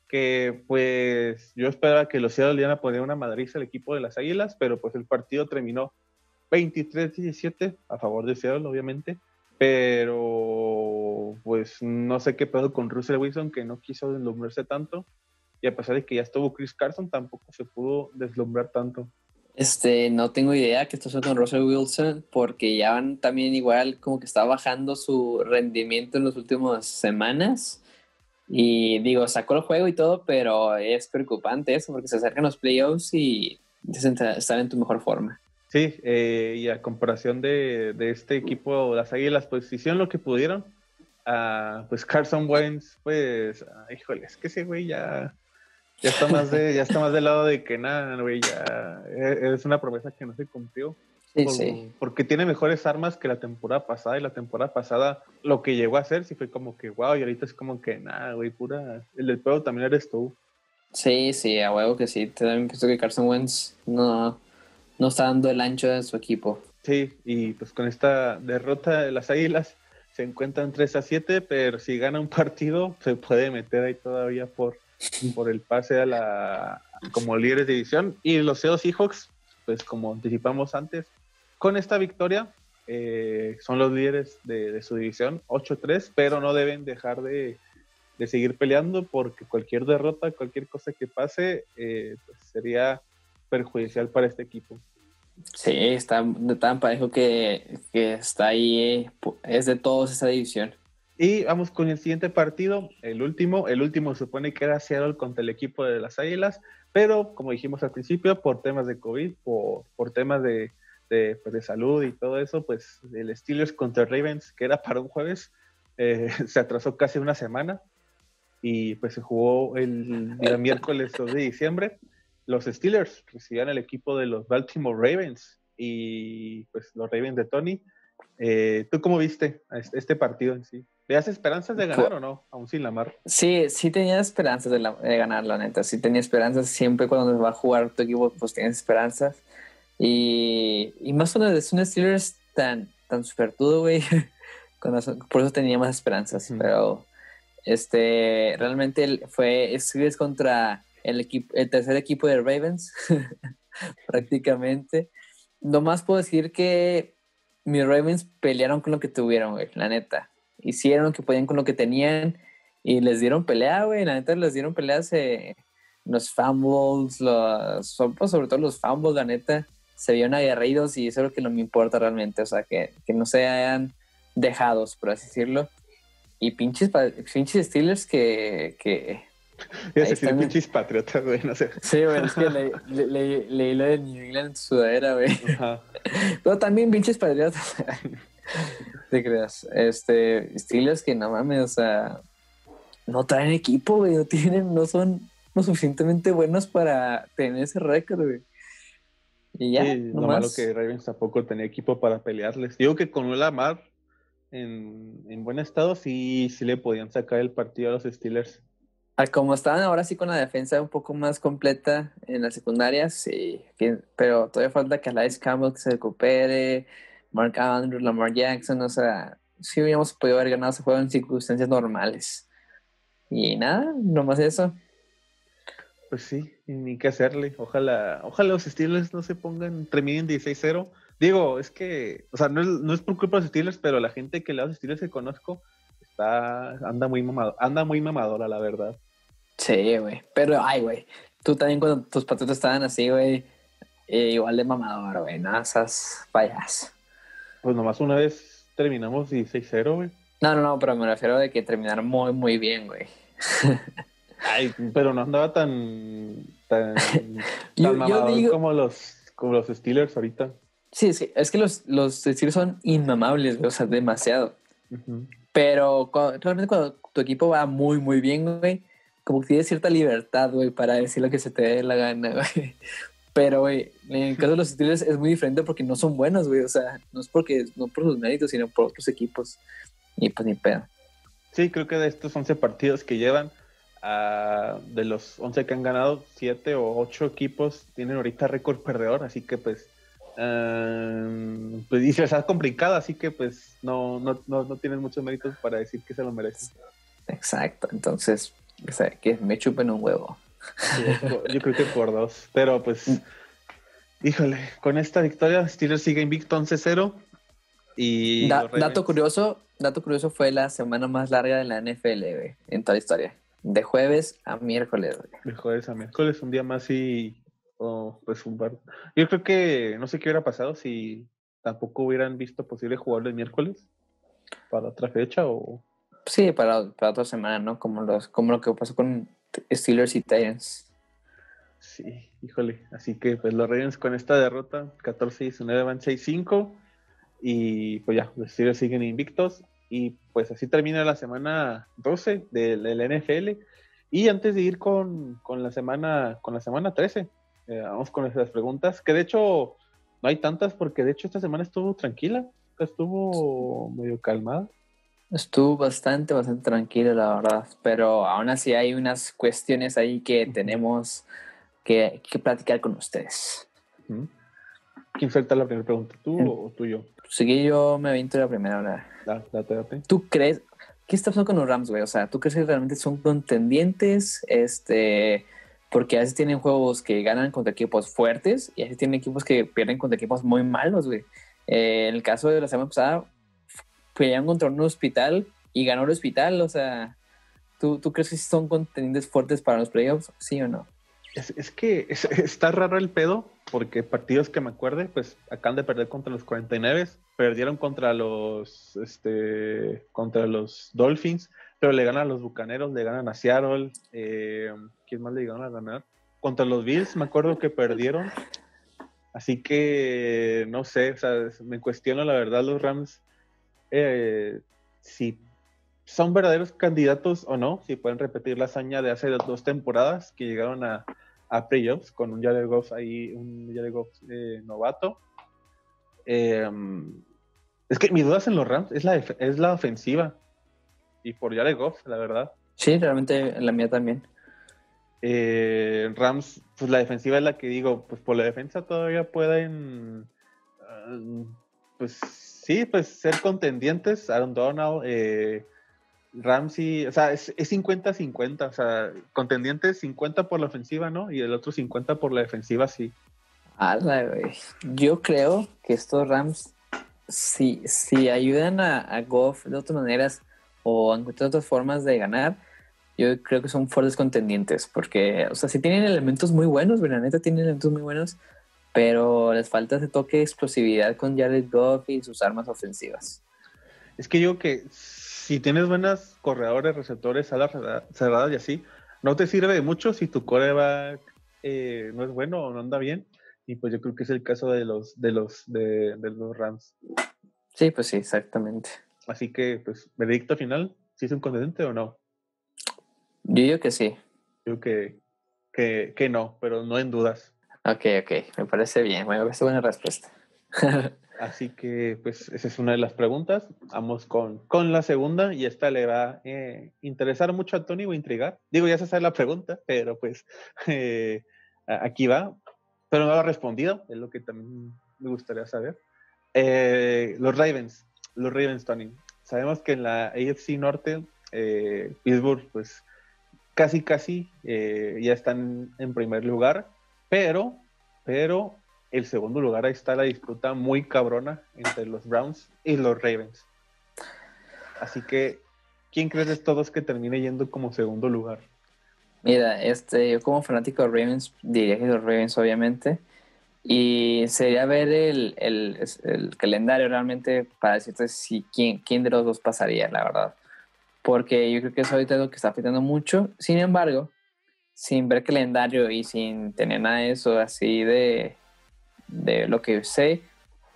Speaker 1: que pues yo esperaba que los Seattle le iban a poner una madriza al equipo de las Águilas, pero pues el partido terminó 23-17 a favor de Seattle, obviamente, pero pues no sé qué pasó con Russell Wilson, que no quiso deslumbrarse tanto, y a pesar de que ya estuvo Chris Carson, tampoco se pudo deslumbrar tanto.
Speaker 2: Este, no tengo idea qué está con Russell Wilson, porque ya van también igual como que está bajando su rendimiento en las últimas semanas y digo, sacó el juego y todo, pero es preocupante eso porque se acercan los playoffs y están en tu mejor forma.
Speaker 1: Sí, eh, y a comparación de, de, este equipo, las Águilas, pues hicieron lo que pudieron. Uh, pues Carson Wentz, pues, uh, híjole, es que ese güey ya, ya está más de, ya está más del lado de que nada, güey, ya e, es una promesa que no se cumplió. Porque tiene mejores armas que la temporada pasada y la temporada pasada lo que llegó a hacer sí fue como que wow y ahorita es como que nada, güey, pura... El del juego también eres tú.
Speaker 2: Sí, sí, a huevo que sí. También pienso que Carson Wentz no, no está dando el ancho de su equipo.
Speaker 1: Sí, y pues con esta derrota de las Águilas se encuentran 3 a 7, pero si gana un partido se puede meter ahí todavía por, por el pase a la como líderes de división. Y los Seos Seahawks, pues como anticipamos antes, con esta victoria eh, son los líderes de, su división, 8-3, pero no deben dejar de, seguir peleando porque cualquier derrota, cualquier cosa que pase, eh, pues sería perjudicial para este equipo.
Speaker 2: Sí, está tan parejo que, que está ahí, es de todos esa división.
Speaker 1: Y vamos con el siguiente partido, el último. El último supone que era Seattle contra el equipo de las Águilas, pero como dijimos al principio, por temas de COVID, por, por temas de, de, pues, de, salud y todo eso, pues el Steelers contra Ravens, que era para un jueves, eh, se atrasó casi una semana y pues se jugó el miércoles 2 de diciembre. Los Steelers recibían el equipo de los Baltimore Ravens y pues los Ravens de Tony. Eh, ¿Tú cómo viste este partido en sí? ¿Veas esperanzas de ganar o no? Aún sin la mar.
Speaker 2: Sí, sí tenía esperanzas de, de, ganar, la neta. Sí tenía esperanzas. Siempre cuando va a jugar tu equipo, pues tienes esperanzas. Y, y más cuando es un Steelers tan, tan supertudo, güey. por eso tenía más esperanzas. Pero este realmente fue Steelers contra el, equipo, el tercer equipo de Ravens, prácticamente. Nomás puedo decir que mis Ravens pelearon con lo que tuvieron, güey, la neta hicieron lo que podían con lo que tenían y les dieron pelea, güey. La neta les dieron peleas eh, los fumbles, los, sobre todo los fumbles, la neta. Se vieron aguerridos y eso es lo que no me importa realmente. O sea, que, que no se hayan dejados, por así decirlo. Y pinches, pinches Steelers que, que
Speaker 1: decir pinches patriotas, güey, no sé.
Speaker 2: Sí, güey, es que leí le, le, lo de New England sudadera, güey. Pero también pinches patriotas. Te creas. Este, Steelers que no mames, o sea, no traen equipo, güey, no tienen, no son lo suficientemente buenos para tener ese récord, güey.
Speaker 1: Y ya. Sí, lo malo que Ravens tampoco tenía equipo para pelearles. Digo que con Lamar en, en buen estado sí, sí le podían sacar el partido a los Steelers.
Speaker 2: Como estaban ahora sí con la defensa un poco más completa en la secundaria, sí, pero todavía falta que Alex Campbell se recupere, Mark Andrews, Lamar Jackson, o sea, sí hubiéramos podido haber ganado ese juego en circunstancias normales. Y nada, nomás eso.
Speaker 1: Pues sí, ni qué hacerle. Ojalá, ojalá los Steelers no se pongan, terminen 16-0. Digo, es que, o sea, no es, no es por culpa de los Steelers, pero la gente que le da los Steelers que conozco está, anda muy mamado, anda muy mamadora, la verdad.
Speaker 2: Sí, güey. Pero, ay, güey. Tú también cuando tus patriotas estaban así, güey, eh, igual de mamador, güey. No, esas payas.
Speaker 1: Pues nomás una vez terminamos 16-0, güey.
Speaker 2: No, no, no, pero me refiero de que terminaron muy, muy bien, güey.
Speaker 1: Ay, pero no andaba tan, tan, tan como, los, como los Steelers ahorita.
Speaker 2: Sí, sí, es que los, los Steelers son inmamables, güey, o sea, demasiado. Pero realmente cuando tu equipo va muy, muy bien, güey, como que tienes cierta libertad, güey, para decir lo que se te dé la gana, güey. Pero, güey, en el caso de los Steelers es muy diferente porque no son buenos, güey. O sea, no es porque, no por sus méritos, sino por otros equipos. Y pues ni pedo.
Speaker 1: Sí, creo que de estos 11 partidos que llevan, uh, de los 11 que han ganado, 7 o 8 equipos tienen ahorita récord perdedor. Así que, pues, uh, pues y se les ha complicado. Así que, pues, no, no, no, no tienen muchos méritos para decir que se lo merecen.
Speaker 2: Exacto. Entonces, o sea, que me chupen un huevo
Speaker 1: yo creo que por dos. Pero pues, mm. híjole, con esta victoria, Steelers sigue invicto 11-0. Y
Speaker 2: dato curioso, dato curioso fue la semana más larga de la NFL, en toda la historia. De jueves a miércoles,
Speaker 1: De jueves a miércoles, un día más y pues un bar. Yo creo que no sé qué hubiera pasado si tampoco hubieran visto posible jugar el miércoles para otra fecha o.
Speaker 2: Sí, para, para otra semana, ¿no? Como los, como lo que pasó con Steelers y Titans.
Speaker 1: Sí, híjole. Así que pues los Ravens con esta derrota, 14-19 van 6-5. Y pues ya, los Steelers siguen invictos. Y pues así termina la semana 12 del, NFL. Y antes de ir con, la semana con la semana 13, eh, vamos con esas preguntas, que de hecho no hay tantas porque de hecho esta semana estuvo tranquila, estuvo medio calmada.
Speaker 2: Estuvo bastante, bastante tranquilo, la verdad, pero aún así hay unas cuestiones ahí que tenemos que, que platicar con ustedes.
Speaker 1: ¿Quién suelta la primera pregunta, tú o tú yo?
Speaker 2: Sí, yo me aviento la primera hora.
Speaker 1: Date, date.
Speaker 2: ¿Tú crees, qué está pasando con los Rams, güey? O sea, ¿tú crees que realmente son contendientes? Este, porque a veces tienen juegos que ganan contra equipos fuertes y a veces tienen equipos que pierden contra equipos muy malos, güey. Eh, en el caso de la semana pasada, pelearon contra un hospital y ganó el hospital, o sea, ¿tú, tú crees que son contendientes fuertes para los playoffs? ¿Sí o no?
Speaker 1: Es, que está raro el pedo, porque partidos que me acuerde, pues acaban de perder contra los 49, perdieron contra los, este, contra los Dolphins, pero le ganan a los Bucaneros, le ganan a Seattle, eh, ¿quién más le llegaron a ganar? contra los Bills, me acuerdo que perdieron. Así que no sé, o sea, me cuestiono la verdad los Rams eh, si son verdaderos candidatos o no, si pueden repetir la hazaña de hace dos temporadas que llegaron a, a playoffs con un Jared Goff ahí, un Jared Goff eh, novato. Em, es que mis dudas en los Rams es la, es la ofensiva. Y por Jared Goff, la verdad.
Speaker 2: Sí, realmente la mía también.
Speaker 1: Eh, Rams, pues la defensiva es la que digo, pues por la defensa todavía pueden, ah, pues sí, pues ser contendientes. Aaron Donald, eh, Ramsey, o sea, es 50-50, o sea, contendientes 50 por la ofensiva, ¿no? Y el otro 50 por la defensiva, sí.
Speaker 2: Yo creo que estos Rams, si, si ayudan a, a Goff de otras maneras o encuentran otras formas de ganar, yo creo que son fuertes contendientes, porque, o sea, si tienen elementos muy buenos, la neta tienen elementos muy buenos, pero les falta ese toque de explosividad con Jared Goff y sus armas ofensivas.
Speaker 1: Es que yo que si tienes buenas corredores, receptores, alas cerradas y así, no te sirve de mucho si tu coreback eh, no es bueno o no anda bien. Y pues yo creo que es el caso de los, de los, de, los Rams.
Speaker 2: Sí, pues sí, exactamente.
Speaker 1: Así que, pues, veredicto final, ¿sí es un contendente o no?
Speaker 2: Yo digo que sí.
Speaker 1: Yo que, que, que no, pero no en dudas.
Speaker 2: Ok, ok, me parece bien, me parece buena respuesta.
Speaker 1: Así que, pues, esa es una de las preguntas. Vamos con, con la segunda y esta le va a eh, interesar mucho a Tony o intrigar. Digo, ya se sabe la pregunta, pero pues eh, aquí va. Pero no lo ha respondido, es lo que también me gustaría saber. Eh, los Ravens, los Ravens, Tony. Sabemos que en la AFC Norte, Pittsburgh, pues, casi, casi ya están en primer lugar pero, pero el segundo lugar ahí está la disputa muy cabrona entre los Browns y los Ravens. Así que, ¿quién crees de estos dos que termine yendo como segundo lugar?
Speaker 2: Mira, este, yo como fanático de Ravens diría que los Ravens, obviamente. Y sería ver el, el, calendario realmente para decirte si quién, quién de los dos pasaría, la verdad. Porque yo creo que eso ahorita es lo que está afectando mucho. Sin embargo, sin ver calendario y sin tener nada de eso así de, de lo que sé,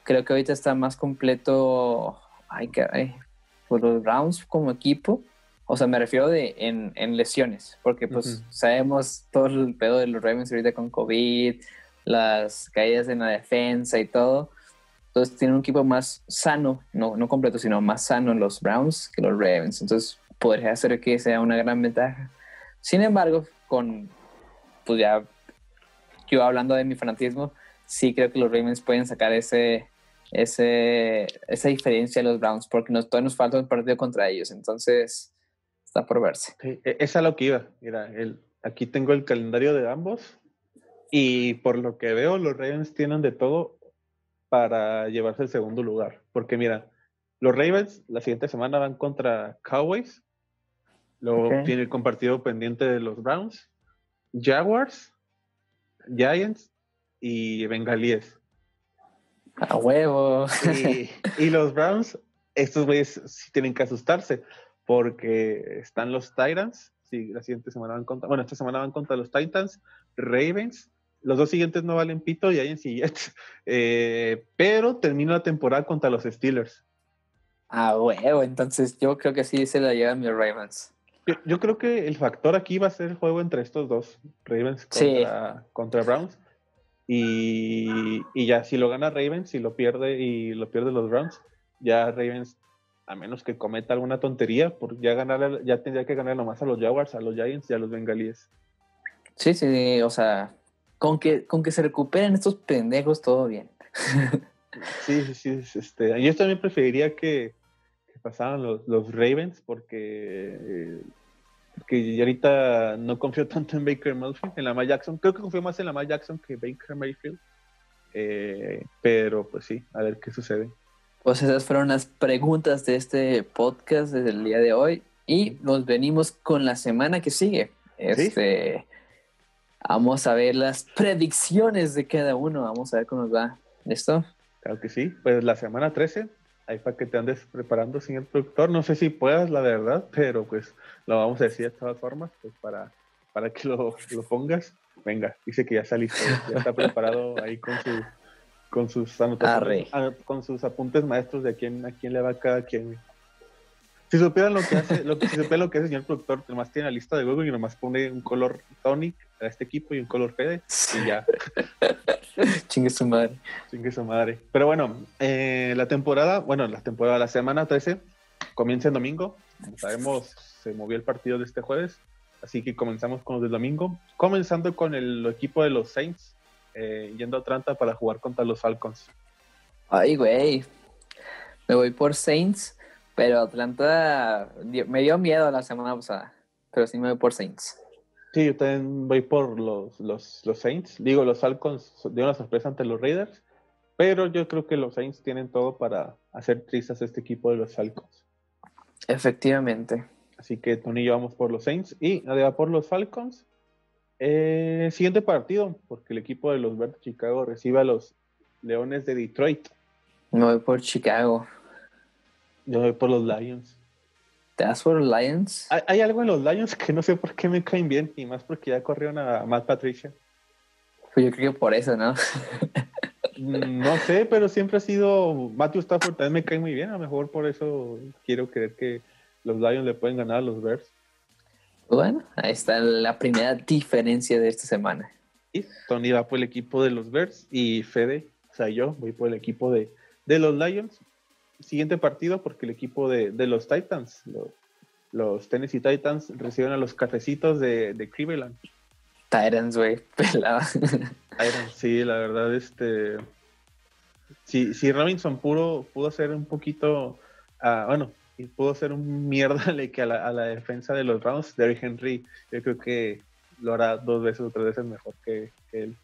Speaker 2: creo que ahorita está más completo ay, caray, por los Browns como equipo. O sea, me refiero de en, en lesiones, porque pues sabemos todo el pedo de los Ravens ahorita con COVID, las caídas en la defensa y todo. Entonces tienen un equipo más sano, no, no completo, sino más sano los Browns que los Ravens. Entonces podría ser que sea una gran ventaja. Sin embargo, con, pues ya, yo hablando de mi fanatismo, sí creo que los Ravens pueden sacar ese, ese, esa diferencia de los Browns, porque nos, todavía nos falta un partido contra ellos, entonces está por verse.
Speaker 1: E, esa es lo que iba, mira, el, aquí tengo el calendario de ambos y por lo que veo los Ravens tienen de todo para llevarse el segundo lugar, porque mira, los Ravens la siguiente semana van contra Cowboys, Luego tiene el compartido pendiente de los Browns, Jaguars, Giants y Bengalíes.
Speaker 2: A huevo.
Speaker 1: Y, los Browns, estos güeyes sí tienen que asustarse porque están los Titans. Sí, la siguiente semana van contra, bueno, esta semana van contra los Titans, Ravens. Los dos siguientes no valen pito, y Jets. Eh, pero termina la temporada contra los Steelers.
Speaker 2: Ah, huevo, entonces yo creo que sí se la llevan mis Ravens.
Speaker 1: Yo, creo que el factor aquí va a ser el juego entre estos dos, Ravens contra, Browns. Y, ya, si lo gana Ravens, si lo pierde y lo pierde los Browns, ya Ravens, a menos que cometa alguna tontería, por ya ganar, ya tendría que ganar nomás a los Jaguars, a los Giants y a los Bengalíes.
Speaker 2: Sí, sí, o sea, con que, con que se recuperen estos pendejos, todo bien.
Speaker 1: sí, sí, sí. Este, yo también preferiría que, pasaban los, los Ravens porque que ahorita no confío tanto en Baker Mayfield, en la Lamar Jackson. Creo que confío más en la Lamar Jackson que Baker Mayfield. Eh, pero pues sí, a ver qué sucede.
Speaker 2: Pues esas fueron las preguntas de este podcast desde el día de hoy y nos venimos con la semana que sigue. Este, Vamos a ver las predicciones de cada uno. Vamos a ver cómo nos va. ¿Listo?
Speaker 1: Claro que sí. Pues la semana 13 ahí para que te andes preparando, señor productor. No sé si puedas, la verdad, pero pues lo vamos a decir de todas formas, pues para, para que lo, lo pongas. venga, dice que ya está listo, ya está preparado ahí con su con sus anotaciones, con sus apuntes maestros de a quién, a quién le va cada quien. Si supieran lo que hace, lo que, si supieran lo que hace el señor productor, nomás tiene la lista de Google y nomás pone un color tonic a este equipo y un color Fede y ya.
Speaker 2: Chingue su madre.
Speaker 1: Chingue su madre. Pero bueno, eh, la temporada, bueno, la temporada, la semana 13 comienza el domingo. Como sabemos, se movió el partido de este jueves. Así que comenzamos con los del domingo. Comenzando con el equipo de los Saints, eh, yendo a Atlanta para jugar contra los Falcons.
Speaker 2: Ay, güey. Me voy por Saints, pero Atlanta me dio miedo la semana pasada. Pero sí me voy por Saints.
Speaker 1: Sí, yo también voy por los, los, los Saints. Digo, los Falcons dieron una sorpresa ante los Raiders, pero yo creo que los Saints tienen todo para hacer trizas este equipo de los Falcons.
Speaker 2: Efectivamente.
Speaker 1: Así que Tony y yo vamos por los Saints y nadie va por los Falcons. Eh, siguiente partido, porque el equipo de los Bears de Chicago recibe a los Leones de Detroit.
Speaker 2: Me voy por Chicago.
Speaker 1: Yo voy por los Lions.
Speaker 2: ¿Te das por los Lions?
Speaker 1: Hay, algo en los Lions que no sé por qué me caen bien, y más porque ya corrieron a Matt Patricia.
Speaker 2: Pues yo creo que por eso, ¿no?
Speaker 1: Mm, no sé, pero siempre ha sido Matthew Stafford, también me cae muy bien, a lo mejor por eso quiero creer que los Lions le pueden ganar a los Bears.
Speaker 2: Bueno, ahí está la primera diferencia de esta semana.
Speaker 1: Y Tony va por el equipo de los Bears y Fede, o sea, yo voy por el equipo de, los Lions. Siguiente partido, porque el equipo de, los Titans, los, Tennessee Titans, reciben a los cafecitos de, de Cleveland.
Speaker 2: Titans, güey, pelada.
Speaker 1: Titans, sí, la verdad, este. Si, si Robinson puro pudo ser un poquito. Uh, bueno, pudo ser un mierda que a la, defensa de los Browns, Derrick Henry, yo creo que lo hará dos veces o tres veces mejor que, él.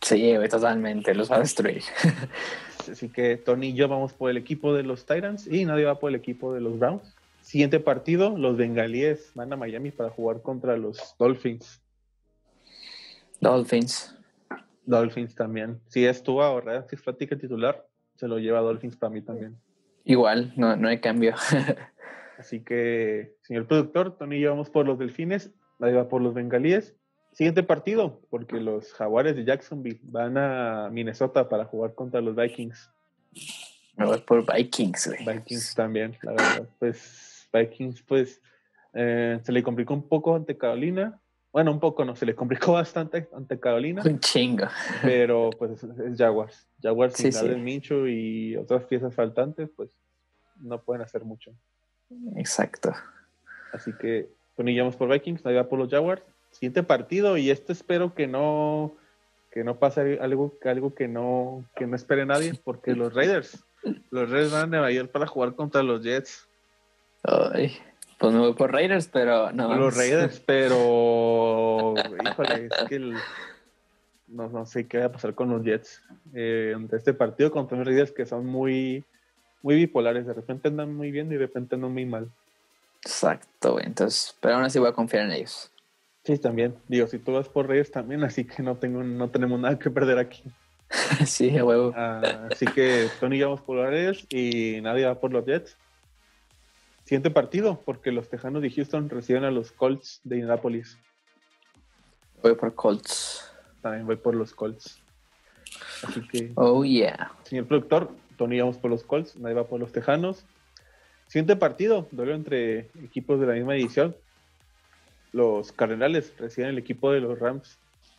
Speaker 2: Sí, totalmente, los va a destruir.
Speaker 1: Así que Tony y yo vamos por el equipo de los Titans y nadie va por el equipo de los Browns. Siguiente partido, los bengalíes van a Miami para jugar contra los Dolphins.
Speaker 2: Dolphins.
Speaker 1: Dolphins también. Si estuvo ahora, si es práctica titular, se lo lleva Dolphins para mí también.
Speaker 2: Igual, no, no hay cambio.
Speaker 1: Así que, señor productor, Tony y yo vamos por los delfines, nadie va por los bengalíes. Siguiente partido, porque los jaguares de Jacksonville van a Minnesota para jugar contra los Vikings.
Speaker 2: Me voy por Vikings,
Speaker 1: güey. Vikings también, la verdad. Pues Vikings, pues, eh, se le complicó un poco ante Carolina. Bueno, un poco no, se le complicó bastante ante Carolina.
Speaker 2: Un chingo.
Speaker 1: Pero pues es, Jaguars. Jaguars sin sí, Mincho y otras piezas faltantes, pues no pueden hacer mucho.
Speaker 2: Exacto.
Speaker 1: Así que ponillamos por Vikings, nadie va por los Jaguars. Siguiente partido, y esto espero que no que no pase algo, algo que no que no espere nadie, porque los Raiders, los Raiders van a Nueva York para jugar contra los Jets.
Speaker 2: Ay. Pues me voy por Raiders, pero no.
Speaker 1: Los Raiders, pero. Híjole, es que no, sé qué va a pasar con los Jets. Eh, este partido contra los Raiders que son muy, muy bipolares. De repente andan muy bien y de repente andan muy mal.
Speaker 2: Exacto. Entonces, pero aún así voy a confiar en ellos.
Speaker 1: Sí, también. Digo, si tú vas por Raiders también, así que no tengo, no tenemos nada que perder aquí.
Speaker 2: sí, a huevo.
Speaker 1: Ah, así que Tony vamos por los Raiders y nadie va por los Jets. Siguiente partido, porque los Tejanos de Houston reciben a los Colts de Indianapolis.
Speaker 2: Voy por Colts.
Speaker 1: También voy por los Colts. Así que.
Speaker 2: Oh, yeah.
Speaker 1: Señor productor, Tony vamos por los Colts, nadie va por los Tejanos. Siguiente partido, duelo entre equipos de la misma edición. Los Cardenales reciben el equipo de los Rams.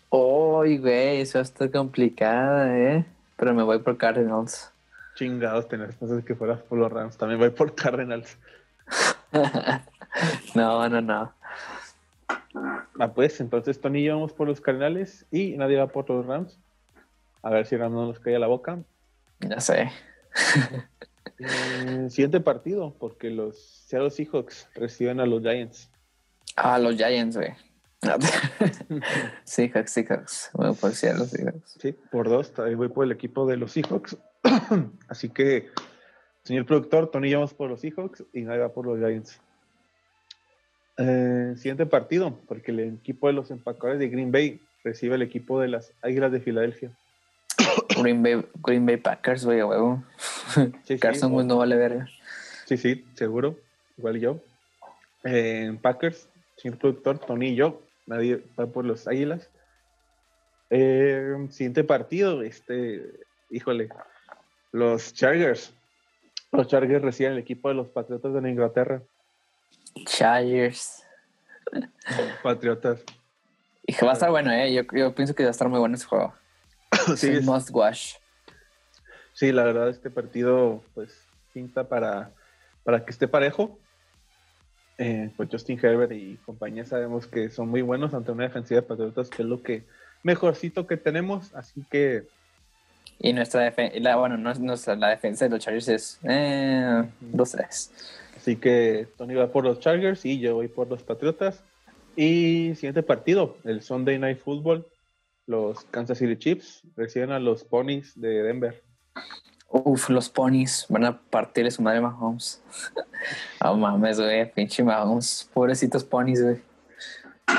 Speaker 2: Uy, güey, eso está complicada, ¿eh? Pero me voy por Cardinals.
Speaker 1: Chingados, tenés pensado que fueras por los Rams. También voy por Cardinals.
Speaker 2: no, no, no.
Speaker 1: Ah, pues entonces Tony y yo vamos por los Cardenales y nadie va por los Rams. A ver si Rams no nos cae a la boca.
Speaker 2: Ya sé.
Speaker 1: Eh, siguiente partido, porque los Seattle Seahawks reciben a los Giants.
Speaker 2: Ah, los Giants, güey. Seahawks, Seahawks. Voy por Seattle Seahawks.
Speaker 1: Sí, por dos. Voy por el equipo de los Seahawks. Así que Señor productor, Tony vamos por los Seahawks y nadie va por los Giants. Eh, siguiente partido, porque el equipo de los empacadores de Green Bay recibe el equipo de las Águilas de Filadelfia.
Speaker 2: Green Bay, Green Bay Packers, güey, huevo. Carson no vale verga.
Speaker 1: Sí, sí, seguro. Igual yo. Eh, Packers, señor productor, Tony y yo. Nadie va por los Águilas. Eh, siguiente partido, este, híjole, los Chargers. Los Chargers reciben el equipo de los Patriotas de la Inglaterra.
Speaker 2: Chargers.
Speaker 1: Patriotas.
Speaker 2: Y que va a estar bueno, ¿eh? Yo, yo pienso que va a estar muy bueno ese juego.
Speaker 1: Sí,
Speaker 2: es must watch.
Speaker 1: Sí, la verdad, este partido, pues, pinta para, para que esté parejo. Eh, pues Justin Herbert y compañía sabemos que son muy buenos ante una defensiva de Patriotas, que es lo que mejorcito que tenemos. Así que,
Speaker 2: Y nuestra defensa, bueno, no, es nuestra, la defensa de los Chargers es eh, 2-3.
Speaker 1: así que Tony va por los Chargers y yo voy por los Patriotas. Y siguiente partido, el Sunday Night Football. Los Kansas City Chiefs reciben a los Ponies de Denver.
Speaker 2: Uf, los ponies van a partirle su madre Mahomes. No mames, güey, pinche Mahomes. Pobrecitos ponies, güey.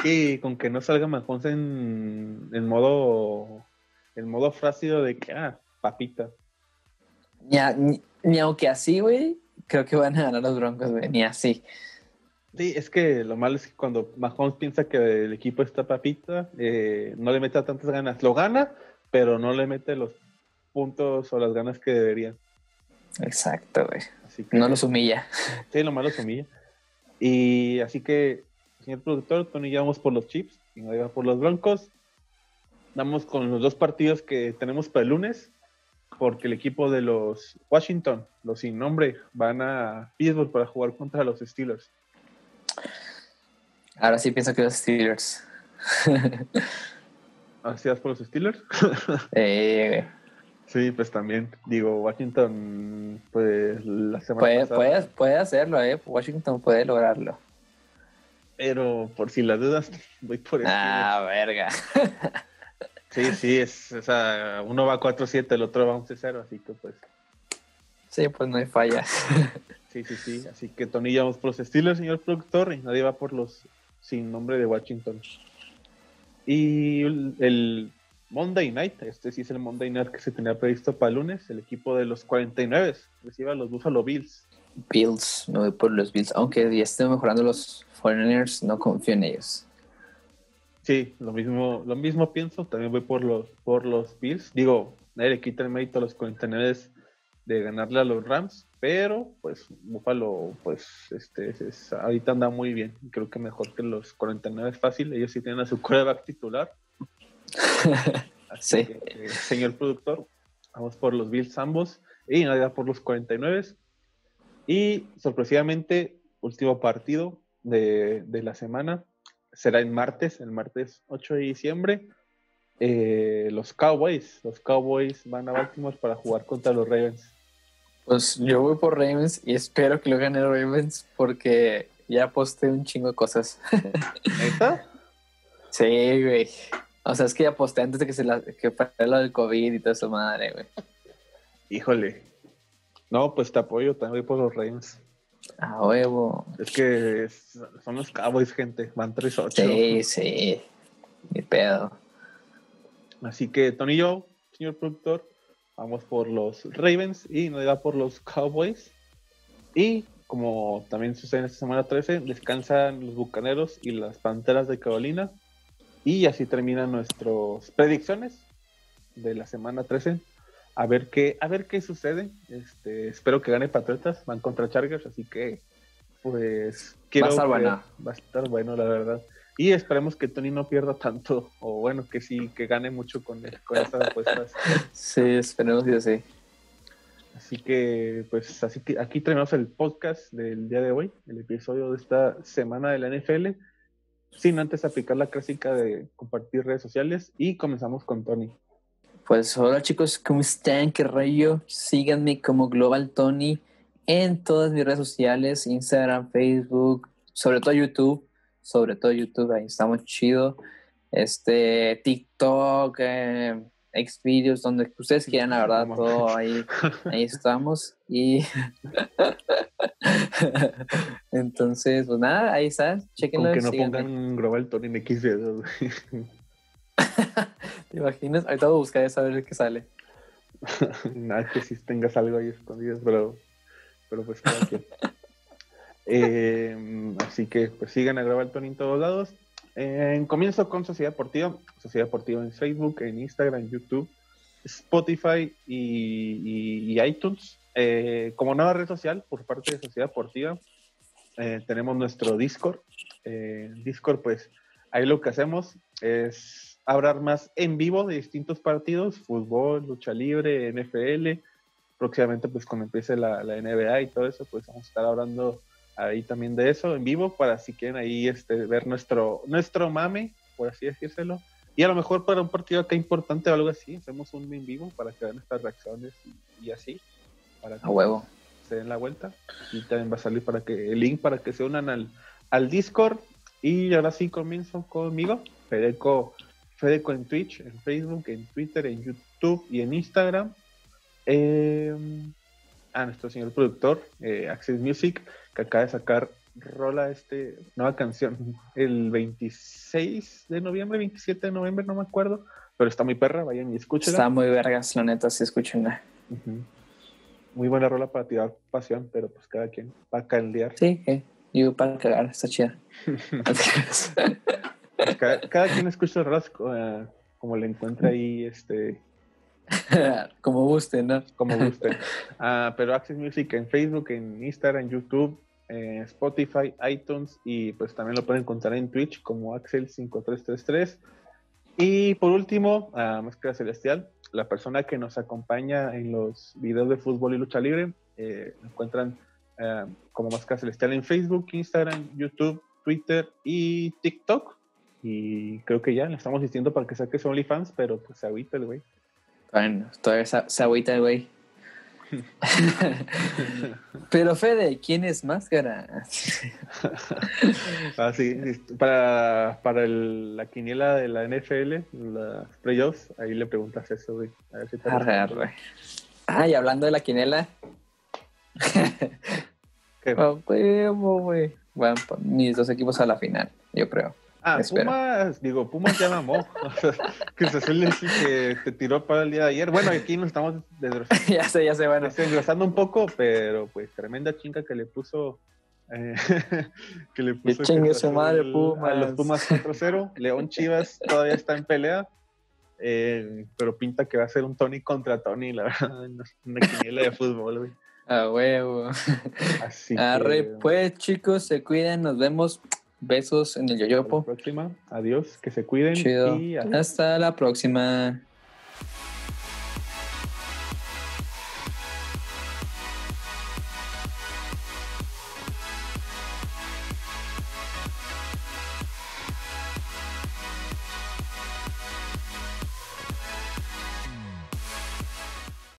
Speaker 1: Y con que no salga Mahomes en, en modo en modo frácido de que ah, papita.
Speaker 2: Ni, a- ni, ni aunque así, güey, creo que van a ganar los Broncos, güey. Ni así.
Speaker 1: Sí, es que lo malo es que cuando Mahomes piensa que el equipo está papita, eh, no le mete tantas ganas. Lo gana, pero no le mete los puntos o las ganas que debería.
Speaker 2: Exacto, güey.
Speaker 1: Que
Speaker 2: No los humilla.
Speaker 1: sí, lo malo es humilla. Y así que, señor productor, Tony ya vamos por los Chips y no va por los Broncos. Vamos con los dos partidos que tenemos para el lunes, porque el equipo de los Washington, los sin nombre, van a Pittsburgh para jugar contra los Steelers.
Speaker 2: Ahora sí pienso que los Steelers.
Speaker 1: ¿Así vas por los Steelers?
Speaker 2: Eh, güey.
Speaker 1: Sí, pues también. Digo, Washington, pues la semana
Speaker 2: puede,
Speaker 1: pasada.
Speaker 2: puede, puede hacerlo, ¿eh? Washington puede lograrlo.
Speaker 1: Pero por si las dudas, voy por Steelers.
Speaker 2: Ah, verga.
Speaker 1: Sí, sí, es, o sea, uno va 4-7, el otro va 11-0, así que pues,
Speaker 2: Sí, pues no hay falla.
Speaker 1: sí, sí, sí. Así que Tony vamos por los Steelers, señor productor, y nadie va por los sin nombre de Washington. Y el, el Monday Night, este sí es el Monday Night que se tenía previsto para el lunes, el equipo de los 49 recibe a los Buffalo Bills.
Speaker 2: Bills, me voy por los Bills. Aunque ya estén mejorando los Foreigners, no confío en ellos.
Speaker 1: Sí, lo mismo, lo mismo pienso, también voy por los, por los Bills. Digo, nadie le quita el mérito a los 49 de ganarle a los Rams, pero pues Buffalo, pues este, es- es- ahorita anda muy bien. Creo que mejor que los 49 es fácil, ellos sí tienen a su quarterback titular. Así
Speaker 2: Sí.
Speaker 1: que, eh, señor productor, vamos por los Bills ambos y va por los 49. Y sorpresivamente, último partido de, de la semana será el martes, el martes 8 de diciembre. Eh, los Cowboys, los Cowboys van a Baltimore para jugar contra los Ravens.
Speaker 2: Pues yo voy por Ravens y espero que lo gane Ravens porque ya aposté un chingo de cosas.
Speaker 1: ¿Neta?
Speaker 2: Sí, güey. O sea, es que ya aposté antes de que se la, que fuera lo del COVID y toda esa madre, güey.
Speaker 1: Híjole. No, pues te apoyo, también por los Ravens.
Speaker 2: A huevo.
Speaker 1: Es que son los Cowboys, gente. Van 3-8.
Speaker 2: Sí, sí. Mi pedo.
Speaker 1: Así que Tony y yo, señor productor, vamos por los Ravens y nos va por los Cowboys. Y como también sucede en esta semana 13, descansan los Bucaneros y las Panteras de Carolina. Y así terminan nuestras predicciones de la semana 13. A ver qué, a ver qué sucede. Este, espero que gane Patriotas, van contra Chargers, así que pues quiero
Speaker 2: Va a estar bueno.
Speaker 1: Va a estar bueno, la verdad. Y esperemos que Tony no pierda tanto, o bueno, que sí, que gane mucho con, con estas apuestas.
Speaker 2: Sí, esperemos que sí.
Speaker 1: Así que, pues, así que aquí terminamos el podcast del día de hoy, el episodio de esta semana de la NFL, sin antes aplicar la clásica de compartir redes sociales y comenzamos con Tony.
Speaker 2: Pues hola chicos, ¿cómo están? ¿Qué rollo? Síganme como Global Tony en todas mis redes sociales, Instagram, Facebook, sobre todo YouTube, sobre todo YouTube, ahí estamos chido. Este, TikTok, eh, Xvideos, donde ustedes quieran, la verdad, todo ahí, ahí estamos. Y entonces, pues nada, ahí está,
Speaker 1: Con
Speaker 2: chequenlo.
Speaker 1: que no
Speaker 2: síganme.
Speaker 1: pongan Global Tony en X videos.
Speaker 2: ¿Te imaginas? Ahorita voy a buscar a ver qué sale.
Speaker 1: Nada que si tengas algo ahí escondido, pero, pero pues cada quien. Eh, así que pues sigan a Global Tony en todos lados. En comienzo con Sociedad Deportiva, Sociedad Deportiva en Facebook, en Instagram, YouTube, Spotify y, iTunes. Eh, como nueva red social por parte de Sociedad Deportiva, eh, tenemos nuestro Discord. Eh, Discord, pues ahí lo que hacemos es hablar más en vivo de distintos partidos, fútbol, lucha libre, NFL. Próximamente, pues cuando empiece la, la NBA y todo eso, pues vamos a estar hablando ahí también de eso en vivo para si quieren ahí este, ver nuestro, nuestro mame, por así decírselo. Y a lo mejor para un partido acá importante o algo así, hacemos un en vivo para que vean nuestras reacciones y, así. Para
Speaker 2: a huevo.
Speaker 1: Se den la vuelta. Y también va a salir para que el link para que se unan al, al Discord. Y ahora sí comienzo conmigo. Fedeco, Fedeco en Twitch, en Facebook, en Twitter, en YouTube y en Instagram. Eh, a nuestro señor productor, eh, Access Music, que acaba de sacar rola este nueva canción el 26 de noviembre, 27 de noviembre, no me acuerdo, pero está muy perra, vayan y escúchenla.
Speaker 2: Está muy vergas, la neta, sí escúchenla.
Speaker 1: Muy buena rola para tirar pasión, pero pues cada quien va a caldear.
Speaker 2: Sí, eh, yo para cagar, está chida.
Speaker 1: Pues cada, quien escucha rolas eh, como le encuentra ahí este
Speaker 2: como guste, ¿no?
Speaker 1: Como guste. Ah, pero Access Music en Facebook, en Instagram, en YouTube, en Spotify, iTunes y pues también lo pueden encontrar en Twitch como Axel5333. Y por último, Máscara Celestial, la persona que nos acompaña en los videos de fútbol y lucha libre, eh, encuentran ah, como Máscara Celestial en Facebook, Instagram, YouTube, Twitter y TikTok. Y creo que ya le estamos diciendo para que saque su OnlyFans, pero pues ahorita el güey.
Speaker 2: Bueno, todavía se, agüita el güey. Pero Fede, ¿quién es Máscara?
Speaker 1: ah, sí, para, para la quiniela de la NFL, las playoffs, ahí le preguntas eso, güey. A ver si te
Speaker 2: Ah, y hablando de la quiniela. ¿Qué? Oh, güey. Bueno, pues, mis dos equipos a la final, yo creo.
Speaker 1: Ah, Pumas, digo, Pumas ya mamó. que se suele decir que te tiró para el día de ayer. Bueno, aquí nos estamos
Speaker 2: desgrosando. ya sé, ya sé, bueno.
Speaker 1: Desgrosando un poco, pero pues tremenda chinga que le puso. Eh, que le puso.
Speaker 2: Chingue su madre, Pumas.
Speaker 1: A los Pumas 4-0. León Chivas todavía está en pelea. Eh, pero pinta que va a ser un Tony contra Tony, la verdad. Una quiniela de fútbol, güey.
Speaker 2: A huevo. Así Arre, pues chicos, se cuiden, nos vemos. Besos en el yoyopo.
Speaker 1: Hasta la próxima. Adiós, que se cuiden.
Speaker 2: Chido. Hasta la próxima.